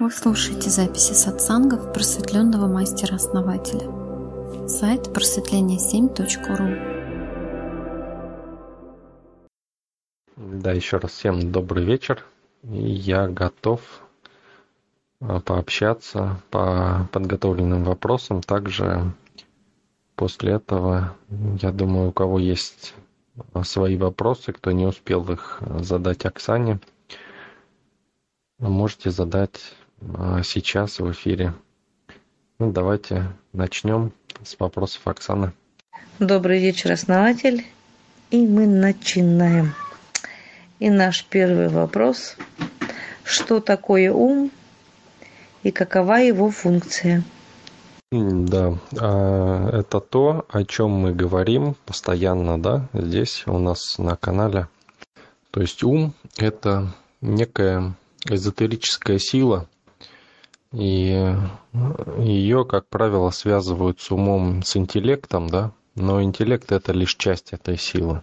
Вы слушаете записи сатсангов просветленного мастера-основателя. Сайт просветление7.ру Да, еще раз всем добрый вечер. Я готов а, пообщаться по подготовленным вопросам. Также после этого, я думаю, у кого есть а, свои вопросы, кто не успел их задать Оксане, можете задать сейчас в эфире. Ну, давайте начнем с вопросов Оксаны. Добрый вечер, основатель. И мы начинаем. И наш первый вопрос. Что такое ум и какова его функция? Да, а, это то, о чем мы говорим постоянно, да, здесь у нас на канале. То есть ум – это некая эзотерическая сила, и ее, как правило, связывают с умом, с интеллектом, да, но интеллект – это лишь часть этой силы.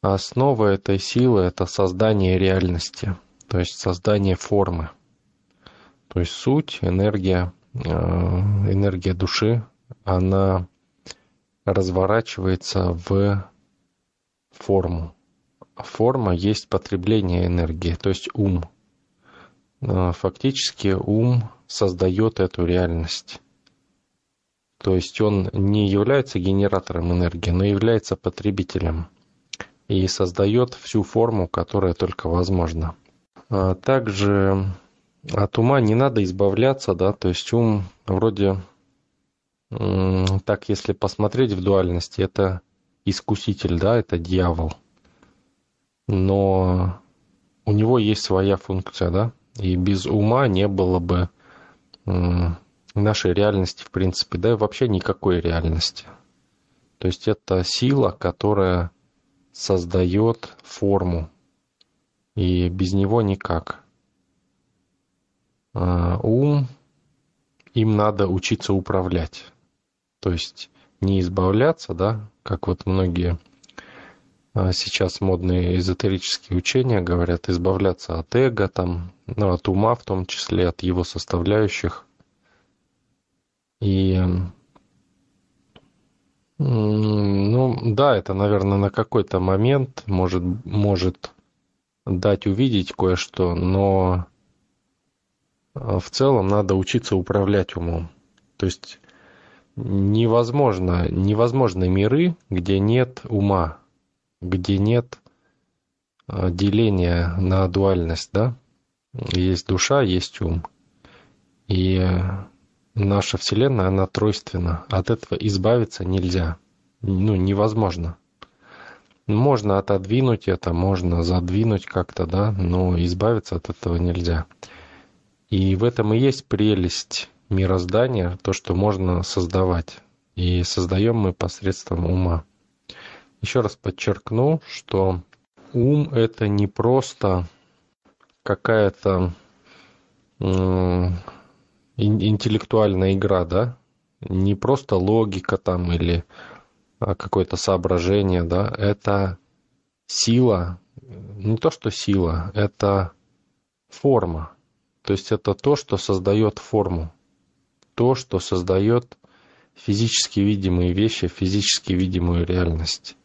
Основа этой силы – это создание реальности, то есть создание формы. То есть суть, энергия, э, энергия души, она разворачивается в форму. Форма есть потребление энергии, то есть ум. Э, фактически ум создает эту реальность. То есть он не является генератором энергии, но является потребителем и создает всю форму, которая только возможна. А также от ума не надо избавляться, да, то есть ум вроде, так если посмотреть в дуальности, это искуситель, да, это дьявол. Но у него есть своя функция, да, и без ума не было бы нашей реальности, в принципе, да и вообще никакой реальности. То есть это сила, которая создает форму, и без него никак. А, ум, им надо учиться управлять. То есть не избавляться, да, как вот многие сейчас модные эзотерические учения говорят, избавляться от эго, там, ну, от ума в том числе, от его составляющих. И ну да, это, наверное, на какой-то момент может, может дать увидеть кое-что, но а, в целом надо учиться управлять умом. То есть невозможно, невозможны миры, где нет ума, где нет а, деления на дуальность, да? Есть душа, есть ум. И наша Вселенная, она тройственна. От этого избавиться нельзя. Ну, невозможно. Можно отодвинуть это, можно задвинуть как-то, да, но избавиться от этого нельзя. И в этом и есть прелесть мироздания, то, что можно создавать. И создаем мы посредством ума. Еще раз подчеркну, что ум это не просто какая-то интеллектуальная игра, да, не просто логика там или а, какое-то соображение, да, это сила, не то что сила, это форма. То есть это то, что создает форму, то, что создает физически видимые вещи, физически видимую реальность.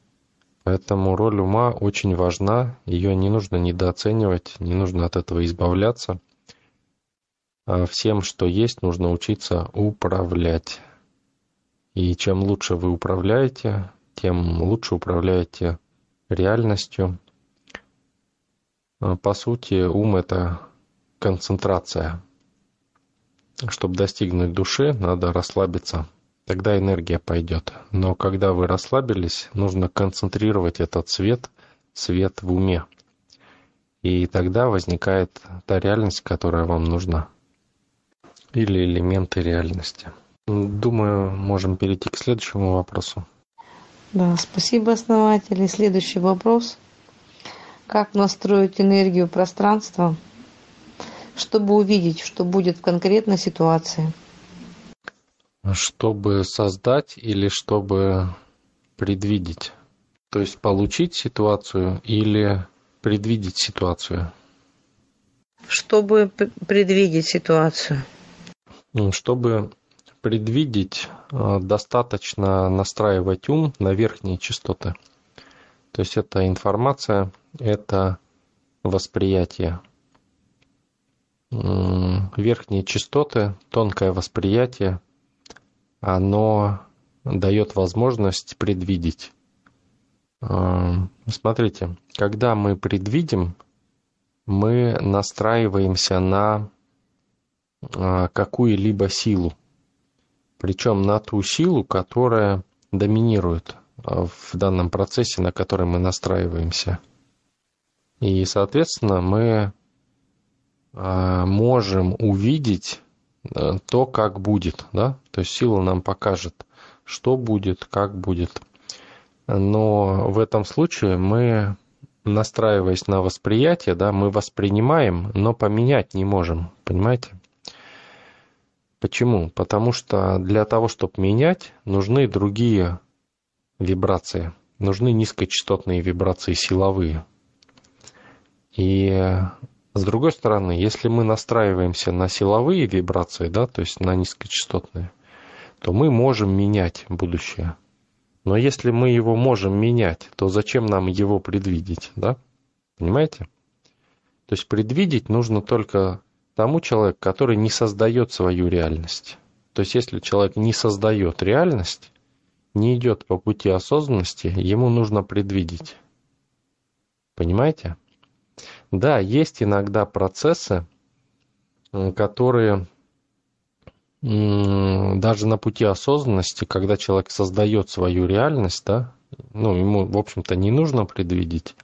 Поэтому роль ума очень важна, ее не нужно недооценивать, не нужно от этого избавляться – а всем, что есть, нужно учиться управлять. И чем лучше вы управляете, тем лучше управляете реальностью. А по сути, ум — это концентрация. Чтобы достигнуть души, надо расслабиться. Тогда энергия пойдет. Но когда вы расслабились, нужно концентрировать этот свет, свет в уме. И тогда возникает та реальность, которая вам нужна или элементы реальности. Думаю, можем перейти к следующему вопросу. Да, спасибо, основатель. И следующий вопрос. Как настроить энергию пространства, чтобы увидеть, что будет в конкретной ситуации? Чтобы создать или чтобы предвидеть? То есть получить ситуацию или предвидеть ситуацию? чтобы предвидеть ситуацию? Чтобы предвидеть, э, достаточно настраивать ум на верхние частоты. То есть это информация, это восприятие. Верхние частоты, тонкое восприятие, оно дает возможность предвидеть. Э, смотрите, когда мы предвидим, мы настраиваемся на э, какую-либо силу. Причем на ту силу, которая доминирует э, в данном процессе, на который мы настраиваемся. И, соответственно, мы можем увидеть то, как будет. Да? То есть сила нам покажет, что будет, как будет. Но в этом случае мы, настраиваясь на восприятие, да, мы воспринимаем, но поменять не можем. Понимаете? Почему? Потому что для того, чтобы менять, нужны другие вибрации. Нужны низкочастотные вибрации силовые. И с другой стороны, если мы настраиваемся на силовые вибрации, да, то есть на низкочастотные, то мы можем менять будущее. Но если мы его можем менять, то зачем нам его предвидеть, да? Понимаете? То есть предвидеть нужно только тому человеку, который не создает свою реальность. То есть если человек не создает реальность, не идет по пути осознанности, ему нужно предвидеть. Понимаете? Да, есть иногда процессы, которые даже на пути осознанности, когда человек создает свою реальность, да, ну, ему, в общем-то, не нужно предвидеть,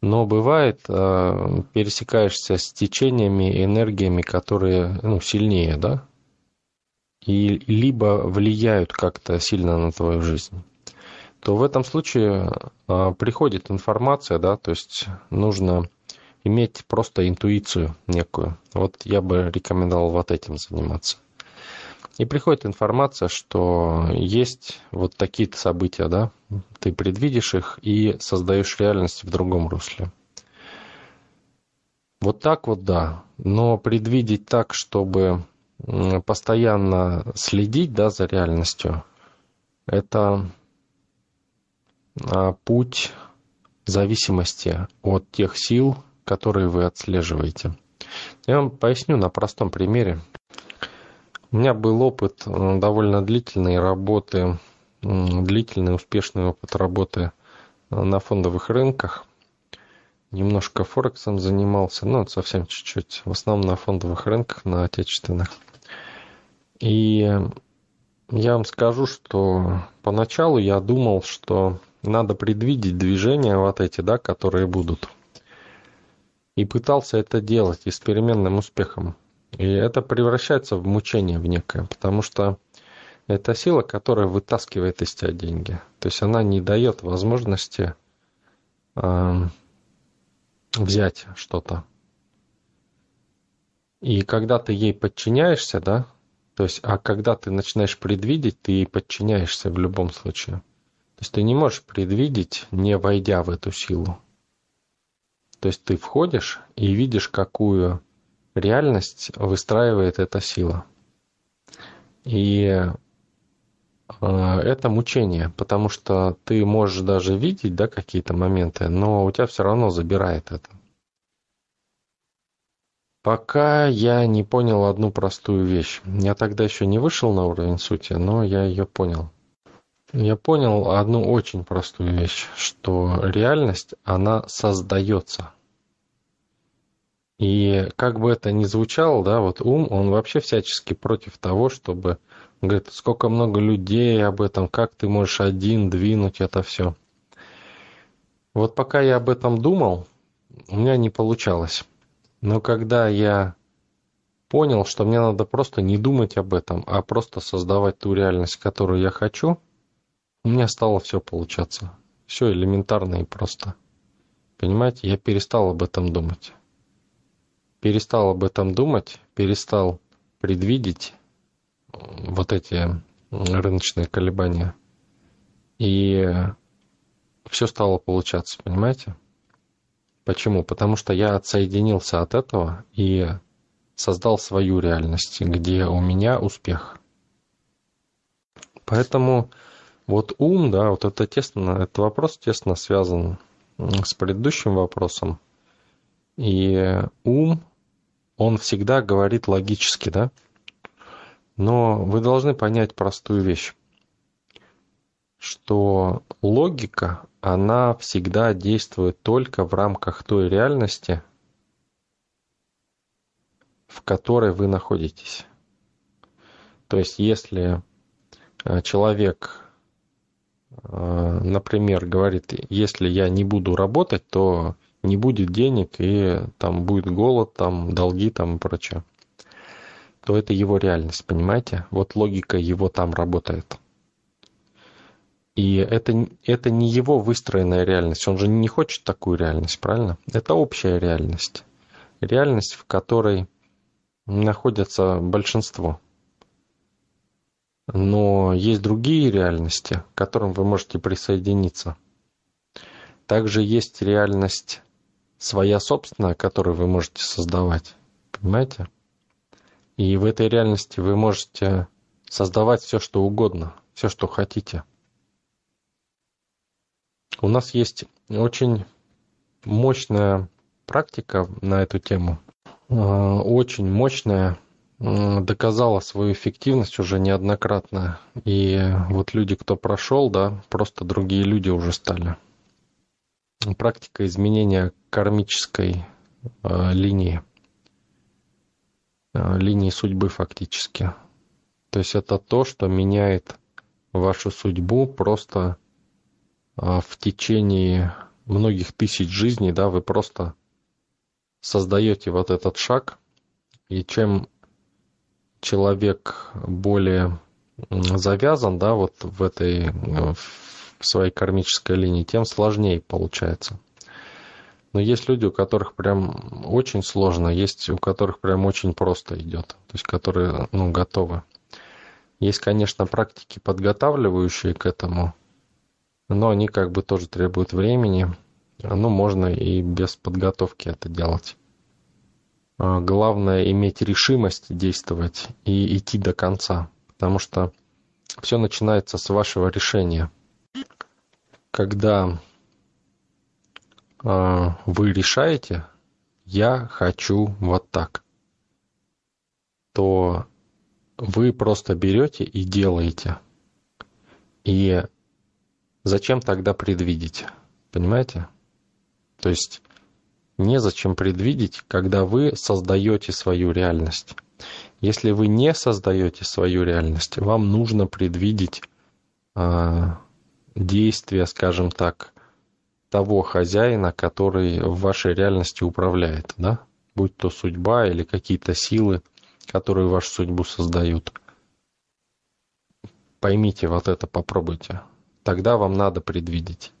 но бывает, э, пересекаешься с течениями, энергиями, которые ну, сильнее, да, и либо влияют как-то сильно на твою жизнь, то в этом случае э, приходит информация, да, то есть нужно иметь просто интуицию некую. Вот я бы рекомендовал вот этим заниматься. И приходит информация, что есть вот такие-то события, да, ты предвидишь их и создаешь реальность в другом русле. Вот так вот, да. Но предвидеть так, чтобы постоянно следить да, за реальностью, это а, путь зависимости от тех сил, которые вы отслеживаете. Я вам поясню на простом примере. У меня был опыт э, довольно длительной работы, длительный успешный опыт работы э, на фондовых рынках. Немножко Форексом занимался, ну, совсем чуть-чуть. В основном на фондовых рынках, на отечественных. И я вам скажу, что поначалу я думал, что надо предвидеть движения вот эти, да, которые будут. И пытался это делать и с переменным успехом. И это превращается в мучение в некое, потому что это сила, которая вытаскивает из тебя деньги. То есть она не дает возможности э, взять что-то. И когда ты ей подчиняешься, да, то есть, а когда ты начинаешь предвидеть, ты ей подчиняешься в любом случае. То есть ты не можешь предвидеть, не войдя в эту силу. То есть ты входишь и видишь, какую реальность выстраивает эта сила. И э, это мучение, потому что ты можешь даже видеть да, какие-то моменты, но у тебя все равно забирает это. Пока я не понял одну простую вещь. Я тогда еще не вышел на уровень сути, но я ее понял. Я понял одну очень простую вещь, что реальность, она создается. И как бы это ни звучало, да, вот ум, он вообще всячески против того, чтобы, говорит, сколько много людей об этом, как ты можешь один двинуть это все. Вот пока я об этом думал, у меня не получалось. Но когда я понял, что мне надо просто не думать об этом, а просто создавать ту реальность, которую я хочу, у меня стало все получаться. Все элементарно и просто. Понимаете, я перестал об этом думать перестал об этом думать, перестал предвидеть вот эти рыночные колебания. И все стало получаться, понимаете? Почему? Потому что я отсоединился от этого и создал свою реальность, где у меня успех. Поэтому вот ум, да, вот это тесно, этот вопрос тесно связан с предыдущим вопросом. И ум, он всегда говорит логически, да? Но вы должны понять простую вещь, что логика, она всегда действует только в рамках той реальности, в которой вы находитесь. То есть, если э, человек, например, говорит, если я не буду работать, то не будет денег, и там будет голод, там долги там и прочее, то это его реальность, понимаете? Вот логика его там работает. И это, это не его выстроенная реальность. Он же не хочет такую реальность, правильно? Это общая реальность. Реальность, в которой находятся большинство. Но есть другие реальности, к которым вы можете присоединиться. Также есть реальность своя собственная, которую вы можете создавать. Понимаете? И в этой реальности вы можете создавать все, что угодно, все, что хотите. У нас есть очень мощная практика на эту тему. А, очень мощная, доказала свою эффективность уже неоднократно. И вот люди, кто прошел, да, просто другие люди уже стали практика изменения кармической э, линии, э, линии судьбы фактически. То есть это то, что меняет вашу судьбу просто э, в течение многих тысяч жизней, да, вы просто создаете вот этот шаг, и чем человек более завязан, да, вот в этой, в в своей кармической линии, тем сложнее получается. Но есть люди, у которых прям очень сложно, есть у которых прям очень просто идет, то есть которые ну, готовы. Есть, конечно, практики, подготавливающие к этому, но они как бы тоже требуют времени. Ну, можно и без подготовки это делать. А главное иметь решимость действовать и идти до конца, потому что все начинается с вашего решения – когда э, вы решаете, я хочу вот так, то вы просто берете и делаете. И зачем тогда предвидеть? Понимаете? То есть незачем предвидеть, когда вы создаете свою реальность. Если вы не создаете свою реальность, вам нужно предвидеть э, действия, скажем так, того хозяина, который в вашей реальности управляет, да? Будь то судьба или какие-то силы, которые вашу судьбу создают. Поймите вот это, попробуйте. Тогда вам надо предвидеть.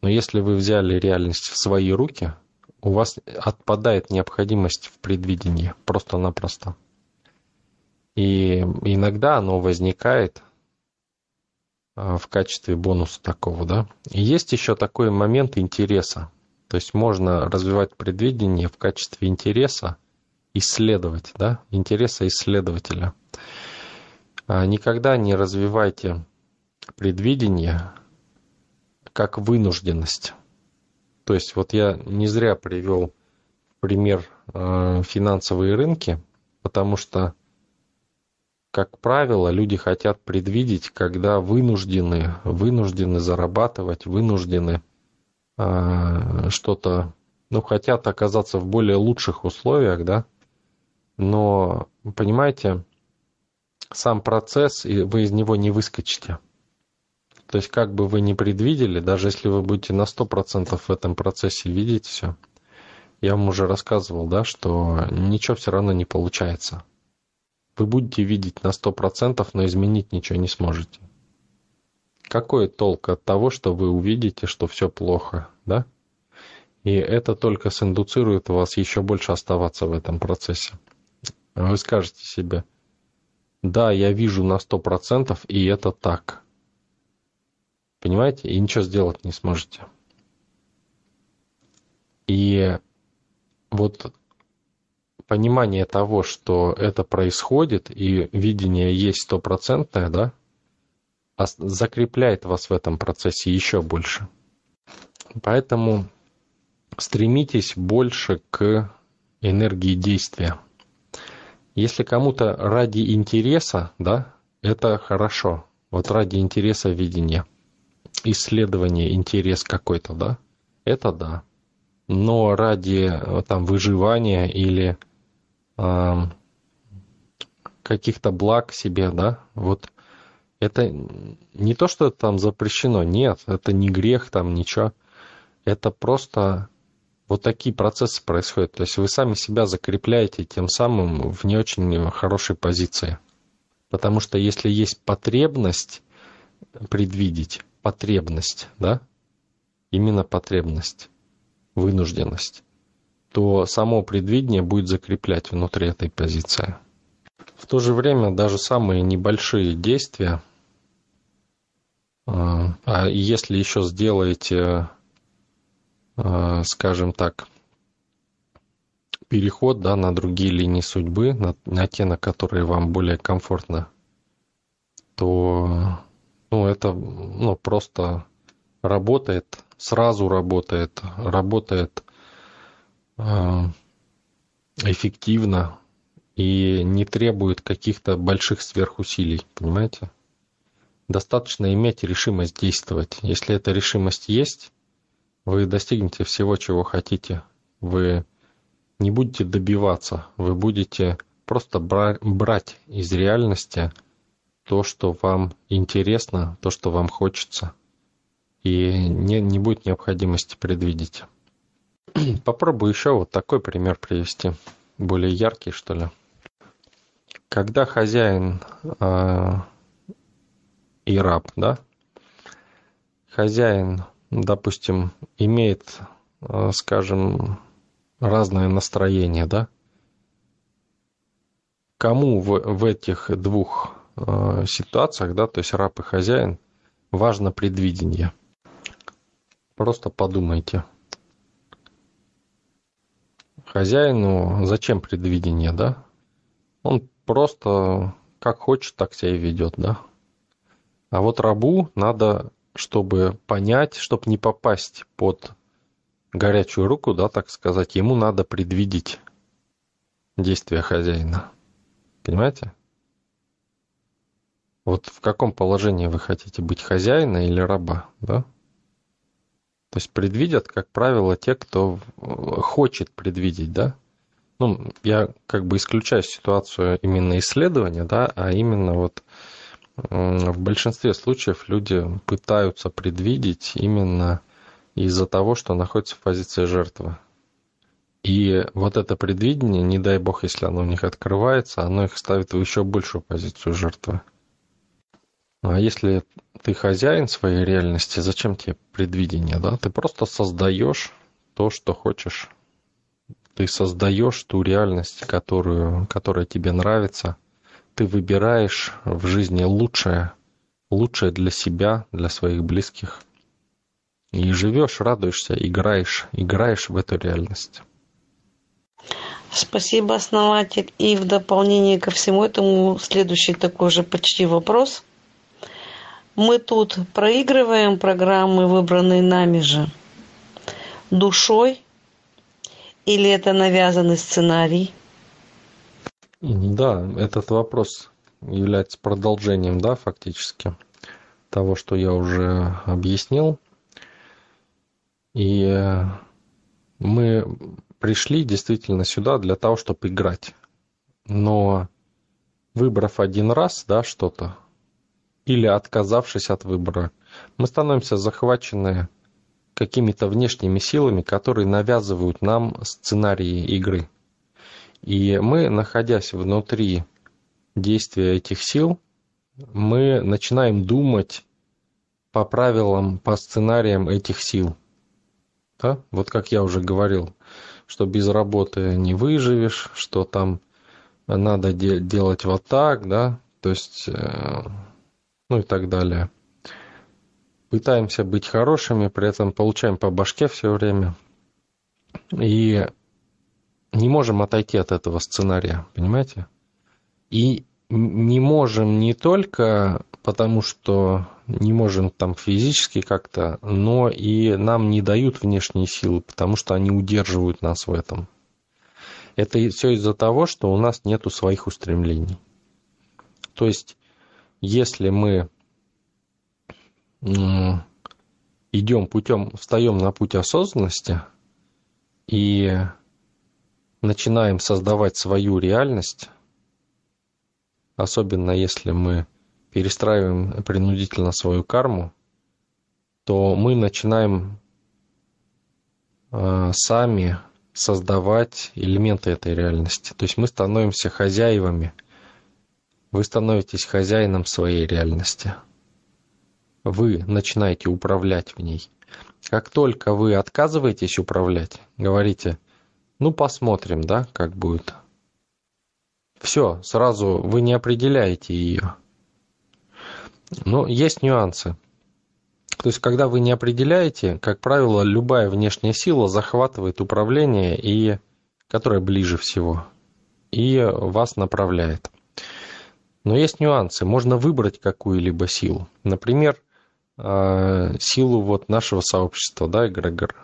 Но если вы взяли реальность в свои руки, у вас отпадает необходимость в предвидении просто-напросто. И иногда оно возникает а, в качестве бонуса такого, да. И есть еще такой момент интереса. То есть можно развивать предвидение в качестве интереса, исследовать, да, интереса исследователя. А никогда не развивайте предвидение как вынужденность. То есть вот я не зря привел пример э, финансовые рынки, потому что как правило, люди хотят предвидеть, когда вынуждены, вынуждены зарабатывать, вынуждены э, что-то, ну, хотят оказаться в более лучших условиях, да, но, понимаете, сам процесс, вы из него не выскочите. То есть, как бы вы ни предвидели, даже если вы будете на 100% в этом процессе видеть все, я вам уже рассказывал, да, что ничего все равно не получается вы будете видеть на 100%, но изменить ничего не сможете. Какой толк от того, что вы увидите, что все плохо, да? И это только синдуцирует вас еще больше оставаться в этом процессе. Вы скажете себе, да, я вижу на 100%, и это так. Понимаете? И ничего сделать не сможете. И вот понимание того, что это происходит, и видение есть стопроцентное, да, закрепляет вас в этом процессе еще больше. Поэтому стремитесь больше к энергии действия. Если кому-то ради интереса, да, это хорошо. Вот ради интереса видения, исследования, интерес какой-то, да, это да. Но ради там выживания или э, каких-то благ себе, да, вот это не то, что там запрещено, нет, это не грех там, ничего. Это просто вот такие процессы происходят. То есть вы сами себя закрепляете тем самым в не очень хорошей позиции. Потому что если есть потребность предвидеть, потребность, да, именно потребность, вынужденность, то само предвидение будет закреплять внутри этой позиции. В то же время даже самые небольшие действия, а, а если еще сделаете Э, скажем так, переход да, на другие линии судьбы, на, на те, на которые вам более комфортно, то ну, это ну, просто работает, сразу работает, работает э, эффективно и не требует каких-то больших сверхусилий, понимаете? Достаточно иметь решимость действовать. Если эта решимость есть, вы достигнете всего, чего хотите. Вы не будете добиваться, вы будете просто брать из реальности то, что вам интересно, то, что вам хочется. И не, не будет необходимости предвидеть. Попробую еще вот такой пример привести, более яркий, что ли. Когда хозяин э, и раб, да, хозяин допустим, имеет, э, скажем, разное настроение, да? Кому в, в этих двух э, ситуациях, да, то есть раб и хозяин, важно предвидение? Просто подумайте. Хозяину зачем предвидение, да? Он просто как хочет, так себя и ведет, да? А вот рабу надо чтобы понять, чтобы не попасть под горячую руку, да, так сказать, ему надо предвидеть действия хозяина. Понимаете? Вот в каком положении вы хотите быть хозяина или раба, да? То есть предвидят, как правило, те, кто хочет предвидеть, да? Ну, я как бы исключаю ситуацию именно исследования, да, а именно вот в большинстве случаев люди пытаются предвидеть именно из-за того, что находятся в позиции жертвы. И вот это предвидение, не дай бог, если оно у них открывается, оно их ставит в еще большую позицию жертвы. А если ты хозяин своей реальности, зачем тебе предвидение, да? Ты просто создаешь то, что хочешь. Ты создаешь ту реальность, которую, которая тебе нравится – ты выбираешь в жизни лучшее, лучшее для себя, для своих близких. И живешь, радуешься, играешь, играешь в эту реальность. Спасибо, основатель. И в дополнение ко всему этому следующий такой же почти вопрос. Мы тут проигрываем программы, выбранные нами же, душой, или это навязанный сценарий? Да, этот вопрос является продолжением, да, фактически, того, что я уже объяснил. И э, мы пришли действительно сюда для того, чтобы играть. Но выбрав один раз, да, что-то, или отказавшись от выбора, мы становимся захвачены какими-то внешними силами, которые навязывают нам сценарии игры – и мы, находясь внутри действия этих сил, мы начинаем думать по правилам, по сценариям этих сил. Да? Вот как я уже говорил, что без работы не выживешь, что там надо де- делать вот так, да, то есть, э, ну и так далее. Пытаемся быть хорошими, при этом получаем по башке все время – И не можем отойти от этого сценария, понимаете? И не можем не только потому, что не можем там физически как-то, но и нам не дают внешние силы, потому что они удерживают нас в этом. Это все из-за того, что у нас нету своих устремлений. То есть, если мы идем путем, встаем на путь осознанности и начинаем создавать свою реальность, особенно если мы перестраиваем принудительно свою карму, то мы начинаем э, сами создавать элементы этой реальности. То есть мы становимся хозяевами. Вы становитесь хозяином своей реальности. Вы начинаете управлять в ней. Как только вы отказываетесь управлять, говорите, ну посмотрим, да, как будет. Все, сразу вы не определяете ее. Но есть нюансы. То есть, когда вы не определяете, как правило, любая внешняя сила захватывает управление, и, которое ближе всего, и вас направляет. Но есть нюансы. Можно выбрать какую-либо силу. Например, э, силу вот нашего сообщества, да, эгрегор.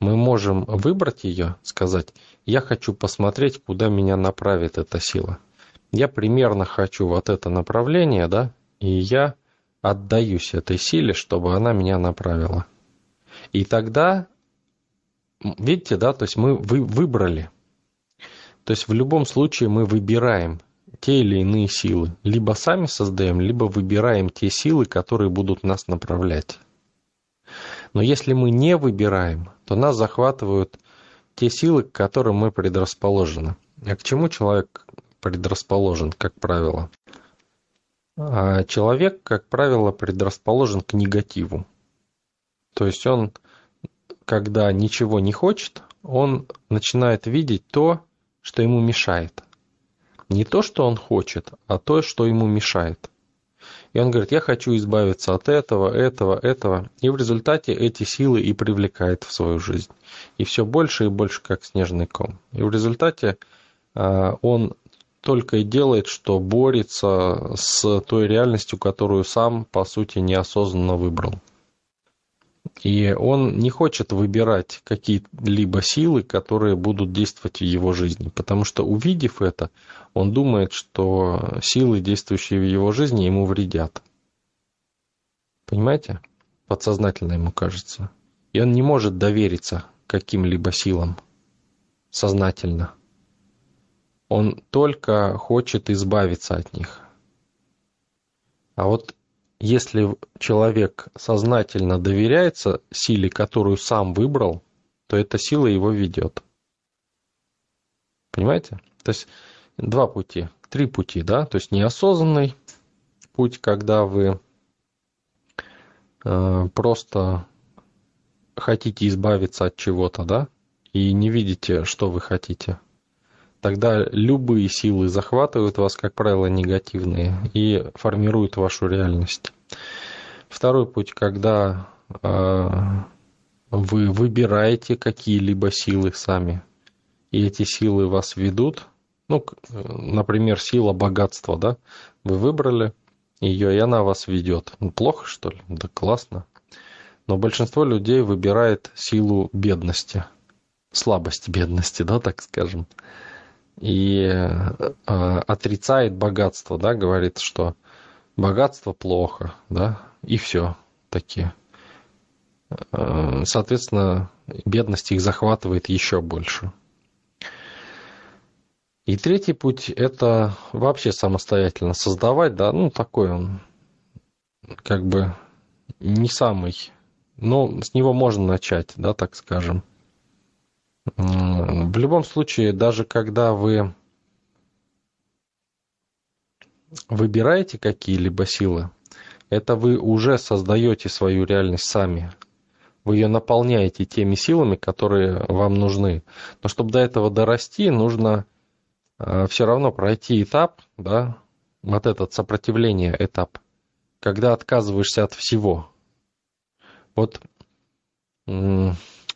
Мы можем выбрать ее, сказать, я хочу посмотреть, куда меня направит эта сила. Я примерно хочу вот это направление, да, и я отдаюсь этой силе, чтобы она меня направила. И тогда, видите, да, то есть мы вы, выбрали. То есть в любом случае мы выбираем те или иные силы. Либо сами создаем, либо выбираем те силы, которые будут нас направлять. Но если мы не выбираем, то нас захватывают те силы, к которым мы предрасположены. А к чему человек предрасположен, как правило? А человек, как правило, предрасположен к негативу. То есть он, когда ничего не хочет, он начинает видеть то, что ему мешает. Не то, что он хочет, а то, что ему мешает. И он говорит, я хочу избавиться от этого, этого, этого. И в результате эти силы и привлекает в свою жизнь. И все больше и больше, как снежный ком. И в результате а, он только и делает, что борется с той реальностью, которую сам, по сути, неосознанно выбрал. И он не хочет выбирать какие-либо силы, которые будут действовать в его жизни, потому что увидев это, он думает, что силы, действующие в его жизни, ему вредят. Понимаете? Подсознательно ему кажется. И он не может довериться каким-либо силам сознательно он только хочет избавиться от них. А вот если человек сознательно доверяется силе, которую сам выбрал, то эта сила его ведет. Понимаете? То есть два пути, три пути, да? То есть неосознанный путь, когда вы э, просто хотите избавиться от чего-то, да? И не видите, что вы хотите – тогда любые силы захватывают вас, как правило, негативные, и формируют вашу реальность. Второй путь, когда э, вы выбираете какие-либо силы сами, и эти силы вас ведут. Ну, например, сила богатства, да? Вы выбрали ее, и она вас ведет. Ну, плохо, что ли? Да классно. Но большинство людей выбирает силу бедности, слабость бедности, да, так скажем и э, отрицает богатство, да, говорит, что богатство плохо, да, и все такие. Э, соответственно, бедность их захватывает еще больше. И третий путь – это вообще самостоятельно создавать, да, ну, такой он, как бы, не самый, но с него можно начать, да, так скажем – в любом случае, даже когда вы выбираете какие-либо силы, это вы уже создаете свою реальность сами. Вы ее наполняете теми силами, которые вам нужны. Но чтобы до этого дорасти, нужно все равно пройти этап, да, вот этот сопротивление этап, когда отказываешься от всего. Вот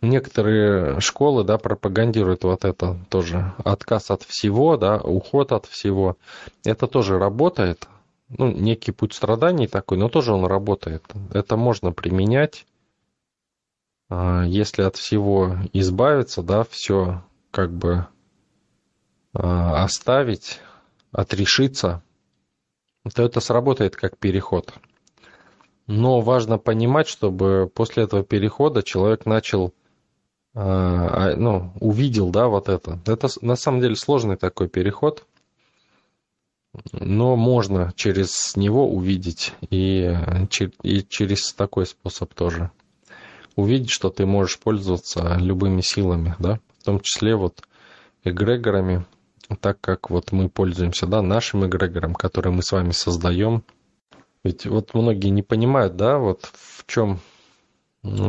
некоторые школы, да, пропагандируют вот это тоже. Отказ от всего, да, уход от всего. Это тоже работает. Ну, некий путь страданий такой, но тоже он работает. Это можно применять. А, если от всего избавиться, да, все как бы оставить, отрешиться, то это сработает как переход. Но важно понимать, чтобы после этого перехода человек начал а, а, ну, увидел, да, вот это. Это на самом деле сложный такой переход, но можно через него увидеть и, и через такой способ тоже. Увидеть, что ты можешь пользоваться любыми силами, да, в том числе вот эгрегорами, так как вот мы пользуемся, да, нашим эгрегором, который мы с вами создаем. Ведь вот многие не понимают, да, вот в чем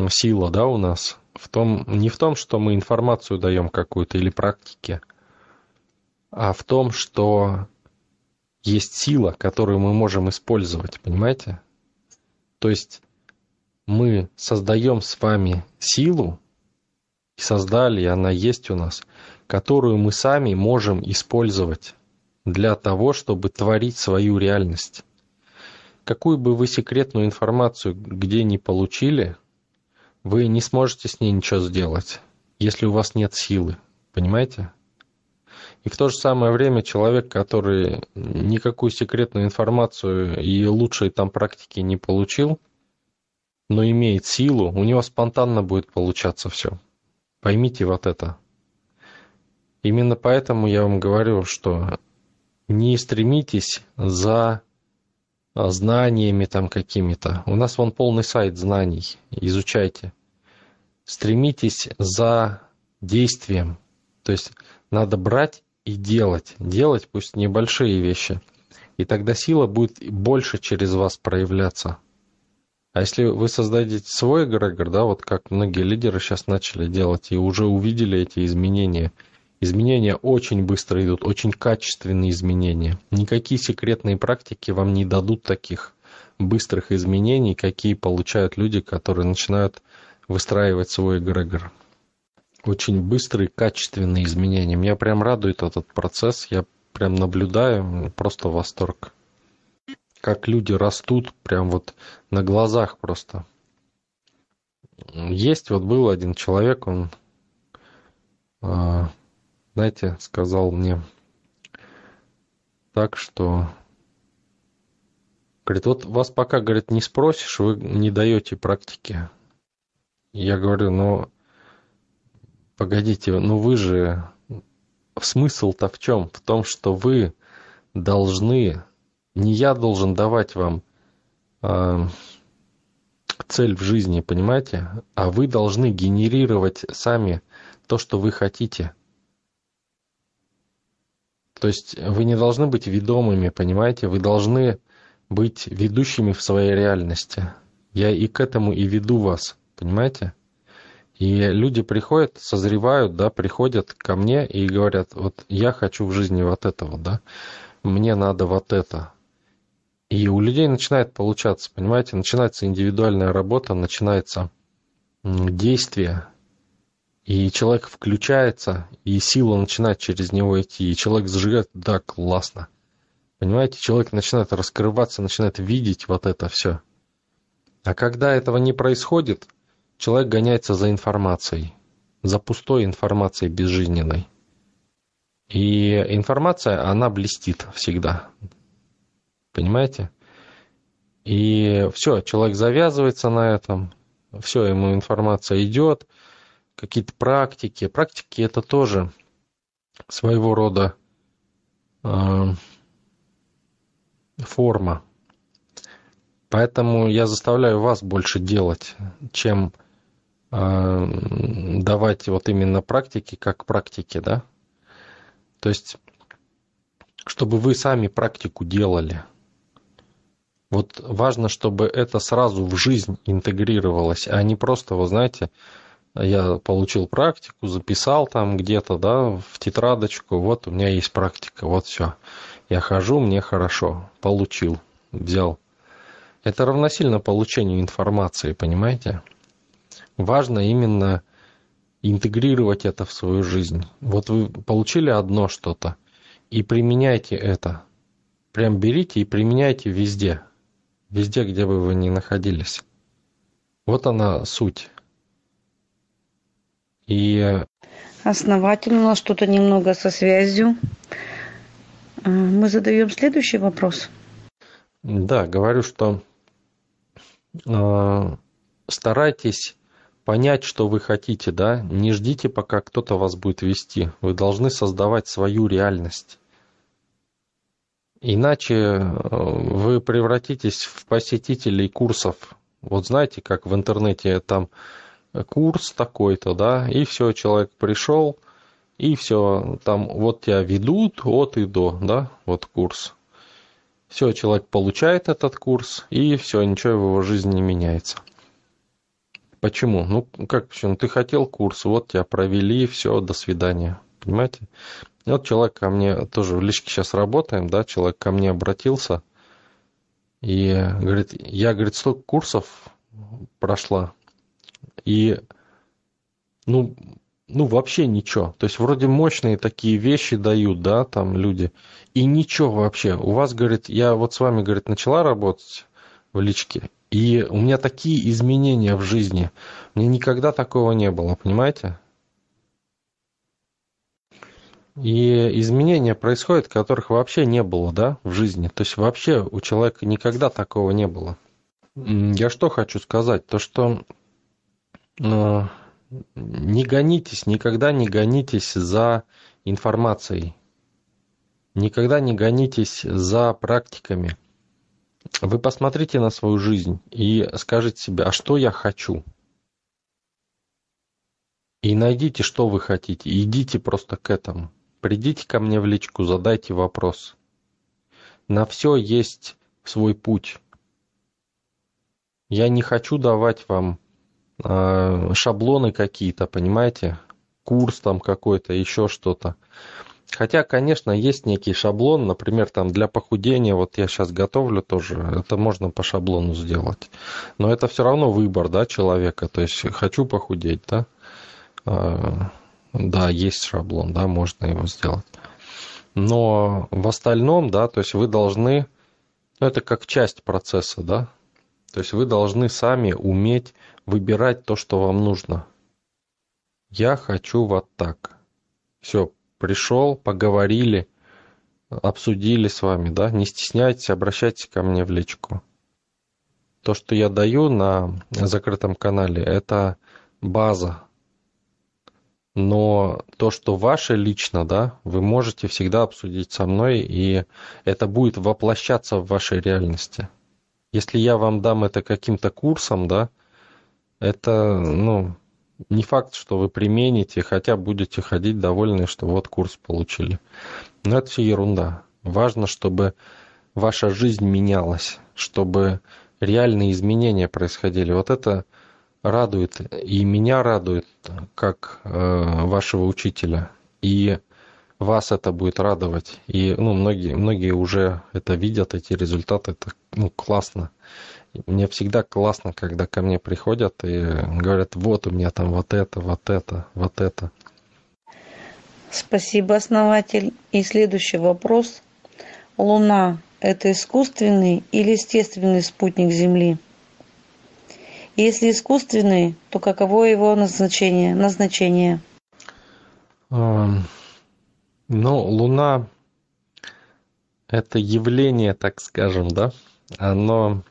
сила, да, у нас, в том, не в том, что мы информацию даем какую-то или практики, а в том, что есть сила, которую мы можем использовать, понимаете? То есть мы создаем с вами силу, и создали, и она есть у нас, которую мы сами можем использовать для того, чтобы творить свою реальность. Какую бы вы секретную информацию где ни получили – вы не сможете с ней ничего сделать, если у вас нет силы. Понимаете? И в то же самое время человек, который никакую секретную информацию и лучшие там практики не получил, но имеет силу, у него спонтанно будет получаться все. Поймите вот это. Именно поэтому я вам говорю, что не стремитесь за знаниями там какими-то. У нас вон полный сайт знаний. Изучайте стремитесь за действием. То есть надо брать и делать. Делать пусть небольшие вещи. И тогда сила будет больше через вас проявляться. А если вы создадите свой эгрегор, да, вот как многие лидеры сейчас начали делать и уже увидели эти изменения, изменения очень быстро идут, очень качественные изменения. Никакие секретные практики вам не дадут таких быстрых изменений, какие получают люди, которые начинают выстраивать свой эгрегор. Очень быстрые, качественные изменения. Меня прям радует этот процесс. Я прям наблюдаю, просто восторг. Как люди растут прям вот на глазах просто. Есть, вот был один человек, он, а, знаете, сказал мне так, что Говорит, вот вас пока, говорит, не спросишь, вы не даете практики. Я говорю, ну, погодите, ну вы же... Смысл-то в чем? В том, что вы должны... Не я должен давать вам э, цель в жизни, понимаете? А вы должны генерировать сами то, что вы хотите. То есть вы не должны быть ведомыми, понимаете? Вы должны быть ведущими в своей реальности. Я и к этому и веду вас понимаете? И люди приходят, созревают, да, приходят ко мне и говорят, вот я хочу в жизни вот этого, да, мне надо вот это. И у людей начинает получаться, понимаете, начинается индивидуальная работа, начинается действие, и человек включается, и сила начинает через него идти, и человек зажигает, да, классно. Понимаете, человек начинает раскрываться, начинает видеть вот это все. А когда этого не происходит, Человек гоняется за информацией, за пустой информацией безжизненной. И информация, она блестит всегда. Понимаете? И все, человек завязывается на этом, все, ему информация идет, какие-то практики. Практики это тоже своего рода э, форма. Поэтому я заставляю вас больше делать, чем а, давать вот именно практики как практики, да? То есть, чтобы вы сами практику делали. Вот важно, чтобы это сразу в жизнь интегрировалось, а не просто, вы знаете, я получил практику, записал там где-то, да, в тетрадочку, вот у меня есть практика, вот все. Я хожу, мне хорошо, получил, взял. Это равносильно получению информации, понимаете? важно именно интегрировать это в свою жизнь. Вот вы получили одно что-то и применяйте это. Прям берите и применяйте везде. Везде, где бы вы ни находились. Вот она суть. И... Основатель, у нас что-то немного со связью. А, мы задаем следующий вопрос. Да, говорю, что э, старайтесь понять, что вы хотите, да, не ждите, пока кто-то вас будет вести. Вы должны создавать свою реальность. Иначе э, вы превратитесь в посетителей курсов. Вот знаете, как в интернете там курс такой-то, да, и все, человек пришел, и все, там вот тебя ведут от и до, да, вот курс. Все, человек получает этот курс, и все, ничего в его жизни не меняется. Почему? Ну, как почему? Ты хотел курс, вот тебя провели, все, до свидания. Понимаете? Вот человек ко мне, тоже в личке сейчас работаем, да, человек ко мне обратился и говорит, я, говорит, столько курсов прошла, и, ну, ну, вообще ничего. То есть, вроде мощные такие вещи дают, да, там люди, и ничего вообще. У вас, говорит, я вот с вами, говорит, начала работать в личке, и у меня такие изменения в жизни. Мне никогда такого не было, понимаете? И изменения происходят, которых вообще не было, да, в жизни. То есть вообще у человека никогда такого не было. Я что хочу сказать? То, что не гонитесь, никогда не гонитесь за информацией. Никогда не гонитесь за практиками. Вы посмотрите на свою жизнь и скажите себе, а что я хочу? И найдите, что вы хотите. идите просто к этому. Придите ко мне в личку, задайте вопрос. На все есть свой путь. Я не хочу давать вам шаблоны какие-то, понимаете? Курс там какой-то, еще что-то. Хотя, конечно, есть некий шаблон, например, там для похудения, вот я сейчас готовлю тоже, это можно по шаблону сделать. Но это все равно выбор, да, человека. То есть хочу похудеть, да. А, да, есть шаблон, да, можно его сделать. Но в остальном, да, то есть вы должны, ну, это как часть процесса, да. То есть вы должны сами уметь выбирать то, что вам нужно. Я хочу вот так. Все, пришел, поговорили, обсудили с вами, да, не стесняйтесь, обращайтесь ко мне в личку. То, что я даю на закрытом канале, это база. Но то, что ваше лично, да, вы можете всегда обсудить со мной, и это будет воплощаться в вашей реальности. Если я вам дам это каким-то курсом, да, это, ну, не факт, что вы примените, хотя будете ходить довольны, что вот курс получили. Но это все ерунда. Важно, чтобы ваша жизнь менялась, чтобы реальные изменения происходили. Вот это радует, и меня радует, как э, вашего учителя. И вас это будет радовать. И ну, многие, многие уже это видят, эти результаты. Это ну, классно. Мне всегда классно, когда ко мне приходят и говорят, вот у меня там вот это, вот это, вот это. Спасибо, основатель. И следующий вопрос. Луна – это искусственный или естественный спутник Земли? Если искусственный, то каково его назначение? назначение? Ну, Луна – это явление, так скажем, да? Оно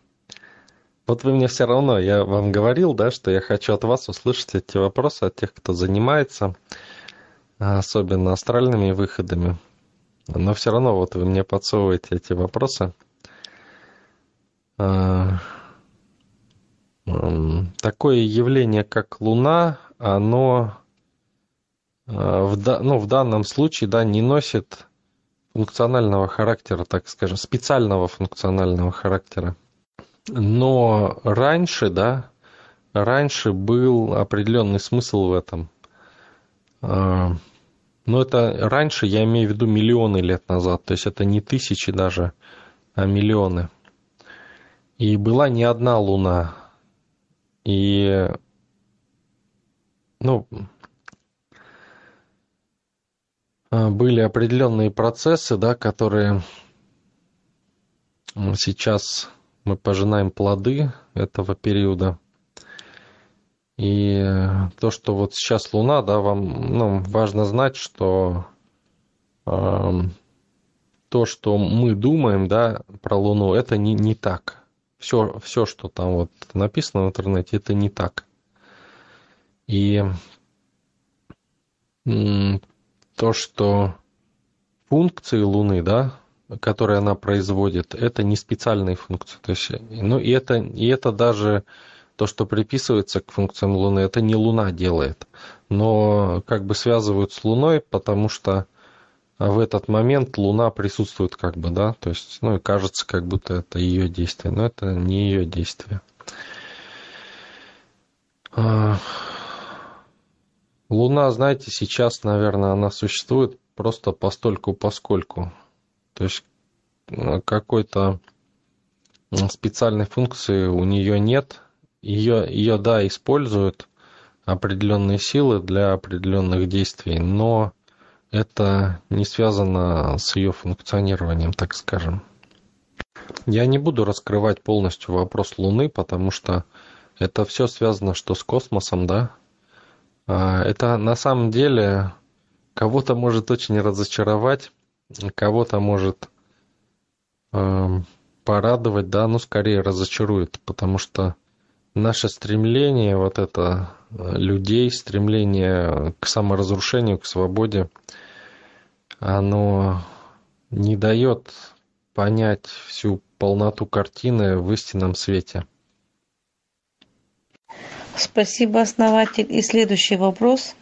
вот вы мне все равно, я вам говорил, да, что я хочу от вас услышать эти вопросы, от тех, кто занимается, особенно астральными выходами. Но все равно вот вы мне подсовываете эти вопросы. А, такое явление, как Луна, оно а, в, ну, в данном случае да, не носит функционального характера, так скажем, специального функционального характера. Но раньше, да, раньше был определенный смысл в этом. А, но это раньше, я имею в виду миллионы лет назад, то есть это не тысячи даже, а миллионы. И была не одна луна. И, ну, были определенные процессы, да, которые сейчас мы пожинаем плоды этого периода. И то, что вот сейчас Луна, да, вам ну, важно знать, что э, то, что мы думаем, да, про Луну, это не, не так. Все, все, что там вот написано в интернете, это не так. И то, что функции Луны, да, которые она производит, это не специальные функции. То есть, ну, и это, и это даже то, что приписывается к функциям Луны, это не Луна делает. Но как бы связывают с Луной, потому что в этот момент Луна присутствует как бы, да, то есть, ну и кажется, как будто это ее действие, но это не ее действие. Луна, знаете, сейчас, наверное, она существует просто постольку поскольку. То есть э, какой-то специальной функции у нее нет. Ее, ее, да, используют определенные силы для определенных действий, но это не связано с ее функционированием, так скажем. Я не буду раскрывать полностью вопрос Луны, потому что это все связано что с космосом, да, это на самом деле кого-то может очень разочаровать, кого-то может э, порадовать, да, ну скорее разочарует, потому что наше стремление, вот это э, людей, стремление к саморазрушению, к свободе, оно не дает понять всю полноту картины в истинном свете. Спасибо, основатель. И следующий вопрос.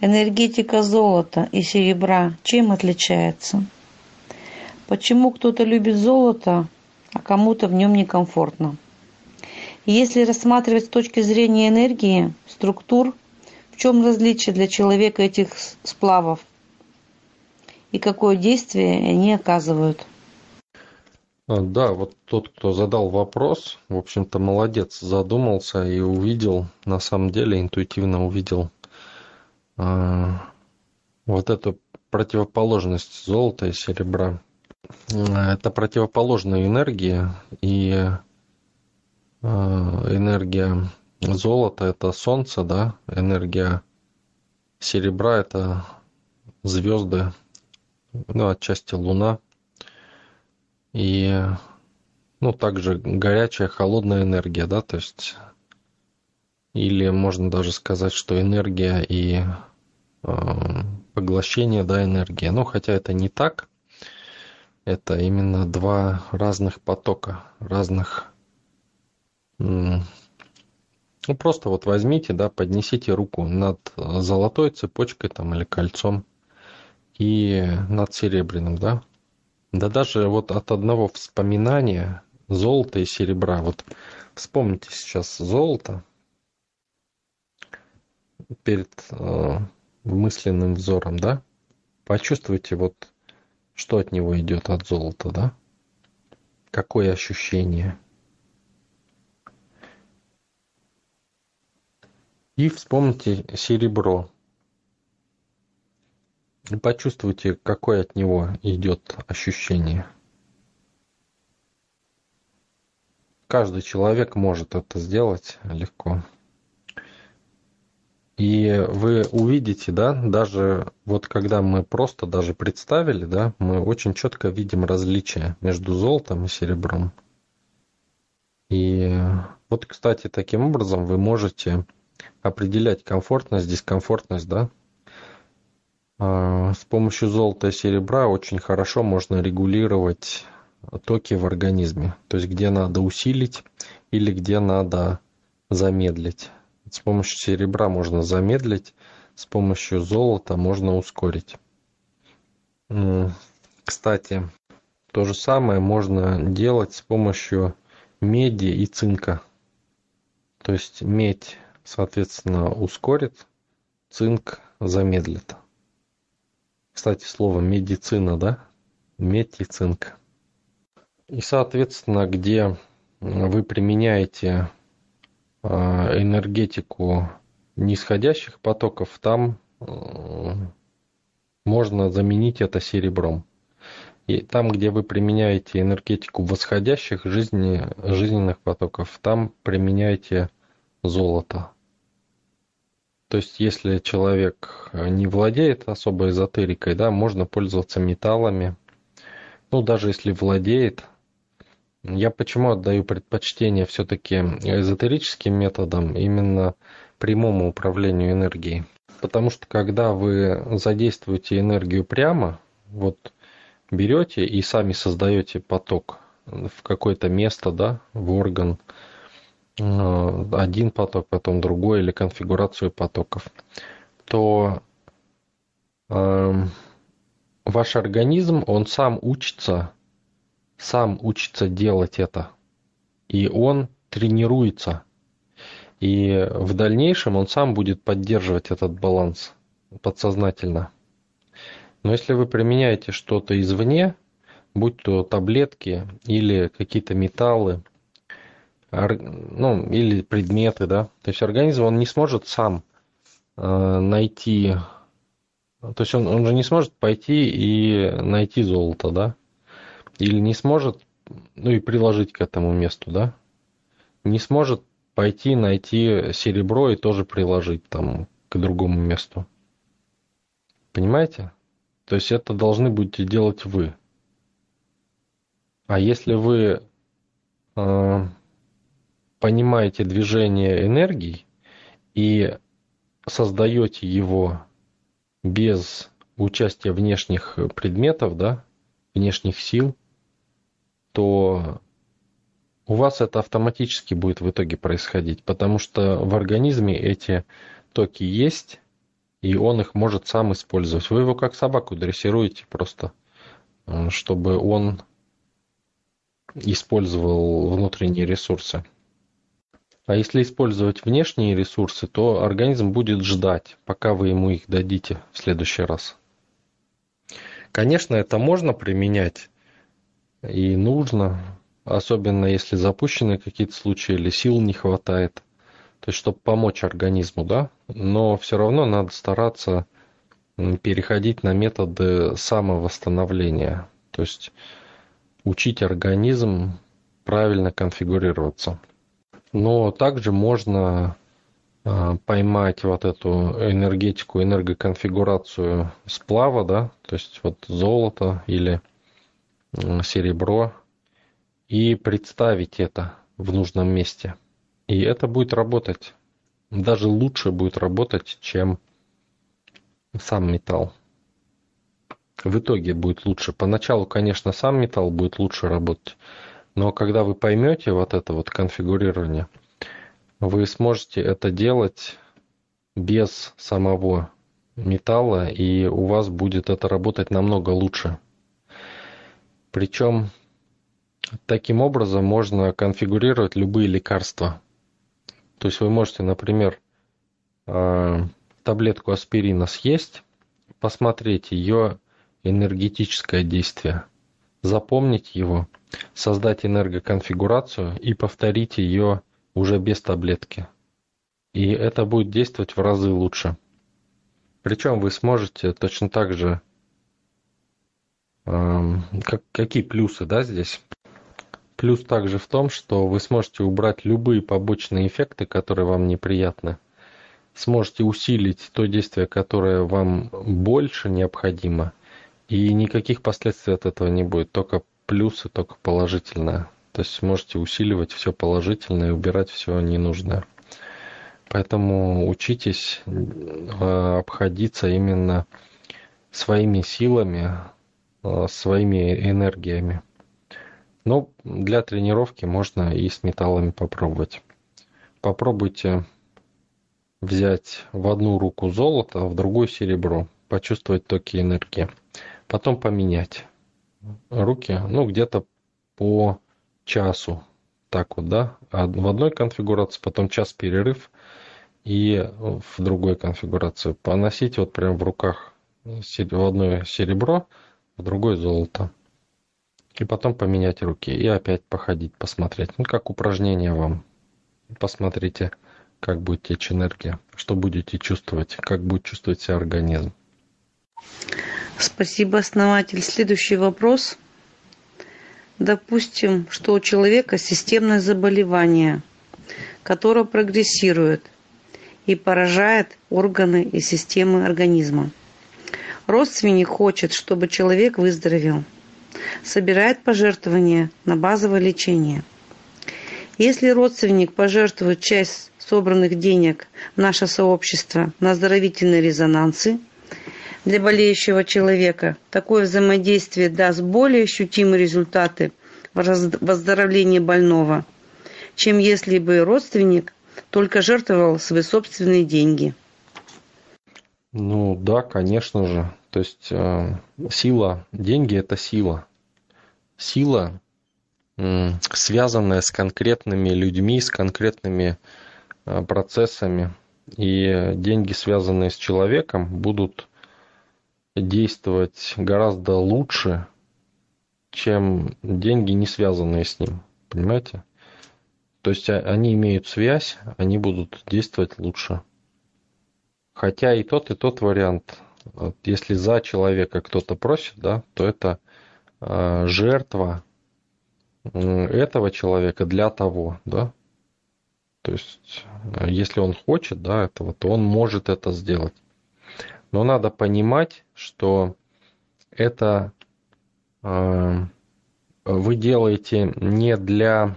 Энергетика золота и серебра чем отличается? Почему кто-то любит золото, а кому-то в нем некомфортно? Если рассматривать с точки зрения энергии, структур, в чем различие для человека этих сплавов и какое действие они оказывают? А, да, вот тот, кто задал вопрос, в общем-то, молодец, задумался и увидел, на самом деле, интуитивно увидел э, вот эту противоположность золота и серебра. Это противоположные энергии, и э, энергия золота это солнце, да, энергия серебра это звезды, ну, отчасти луна – и ну, также горячая, холодная энергия, да, то есть или можно даже сказать, что энергия и э, поглощение, да, энергия. Ну, хотя это не так, это именно два разных потока, разных... Ну, просто вот возьмите, да, поднесите руку над золотой цепочкой там или кольцом и над серебряным, да, да даже вот от одного вспоминания золота и серебра. Вот вспомните сейчас золото перед э, мысленным взором, да? Почувствуйте вот, что от него идет от золота, да? Какое ощущение? И вспомните серебро. Почувствуйте, какое от него идет ощущение. Каждый человек может это сделать легко. И вы увидите, да, даже вот когда мы просто даже представили, да, мы очень четко видим различия между золотом и серебром. И вот, кстати, таким образом вы можете определять комфортность, дискомфортность, да, с помощью золота и серебра очень хорошо можно регулировать токи в организме, то есть где надо усилить или где надо замедлить. С помощью серебра можно замедлить, с помощью золота можно ускорить. Кстати, то же самое можно делать с помощью меди и цинка. То есть медь, соответственно, ускорит, цинк замедлит. Кстати, слово медицина, да? Медь и соответственно, где вы применяете а, энергетику нисходящих потоков, там можно заменить это серебром. И там, где вы применяете энергетику восходящих жизни, жизненных потоков, там применяйте золото. То есть, если человек не владеет особой эзотерикой, да, можно пользоваться металлами. Ну, даже если владеет, я почему отдаю предпочтение все-таки эзотерическим методам, именно прямому управлению энергией. Потому что когда вы задействуете энергию прямо, вот берете и сами создаете поток в какое-то место, да, в орган, э, один поток, потом другой или конфигурацию потоков, то э, ваш организм, он сам учится, сам учится делать это, и он тренируется. И в дальнейшем он сам будет поддерживать этот баланс подсознательно. Но если вы применяете что-то извне, будь то таблетки или какие-то металлы, ну, или предметы, да, то есть организм, он не сможет сам э, найти, то есть он, он же не сможет пойти и найти золото, да, или не сможет, ну и приложить к этому месту, да, не сможет пойти найти серебро и тоже приложить там к другому месту. Понимаете? То есть это должны будете делать вы. А если вы э, понимаете движение энергии и создаете его без участия внешних предметов, да, внешних сил, то у вас это автоматически будет в итоге происходить, потому что в организме эти токи есть, и он их может сам использовать. Вы его как собаку дрессируете просто, э, чтобы он использовал внутренние ресурсы. А если использовать внешние ресурсы, то организм будет ждать, пока вы ему их дадите в следующий раз. Конечно, это можно применять и нужно, особенно если запущены какие-то случаи или сил не хватает – то есть чтобы помочь организму, да, но все равно надо стараться переходить на методы самовосстановления, то есть учить организм правильно конфигурироваться. Но также можно а, поймать вот эту энергетику, энергоконфигурацию сплава, да, то есть вот золото или серебро, и представить это в нужном месте – и это будет работать. Даже лучше будет работать, чем сам металл. В итоге будет лучше. Поначалу, конечно, сам металл будет лучше работать. Но когда вы поймете вот это вот конфигурирование, вы сможете это делать без самого металла, и у вас будет это работать намного лучше. Причем таким образом можно конфигурировать любые лекарства. То есть вы можете, например, а, таблетку аспирина съесть, посмотреть ее энергетическое действие, запомнить его, создать энергоконфигурацию и повторить ее уже без таблетки. И это будет действовать в разы лучше. Причем вы сможете точно так же, как, какие плюсы да, здесь? Плюс также в том, что вы сможете убрать любые побочные эффекты, которые вам неприятны. Сможете усилить то действие, которое вам больше необходимо. И никаких последствий от этого не будет. Только плюсы, только положительное. То есть сможете усиливать все положительное и убирать все ненужное. Поэтому учитесь э, обходиться именно своими силами, э, своими энергиями. Но для тренировки можно и с металлами попробовать. Попробуйте взять в одну руку золото, а в другую серебро. Почувствовать токи энергии. Потом поменять руки, ну, где-то по часу. Так вот, да? В одной конфигурации, потом час перерыв и в другой конфигурации. Поносить вот прям в руках в одной серебро, в другой золото и потом поменять руки и опять походить, посмотреть. Ну, как упражнение вам. Посмотрите, как будет течь энергия, что будете чувствовать, как будет чувствовать себя организм. Спасибо, основатель. Следующий вопрос. Допустим, что у человека системное заболевание, которое прогрессирует и поражает органы и системы организма. Родственник хочет, чтобы человек выздоровел. Собирает пожертвования на базовое лечение. Если родственник пожертвует часть собранных денег в наше сообщество на оздоровительные резонансы для болеющего человека, такое взаимодействие даст более ощутимые результаты в выздоровлении больного, чем если бы родственник только жертвовал свои собственные деньги. Ну да, конечно же. То есть э, сила, деньги это сила. Сила, э, связанная с конкретными людьми, с конкретными э, процессами. И деньги, связанные с человеком, будут действовать гораздо лучше, чем деньги, не связанные с ним. Понимаете? То есть а, они имеют связь, они будут действовать лучше. Хотя и тот, и тот вариант, вот если за человека кто-то просит, да, то это э, жертва этого человека для того, да. То есть, если он хочет, да, этого, то он может это сделать. Но надо понимать, что это э, вы делаете не для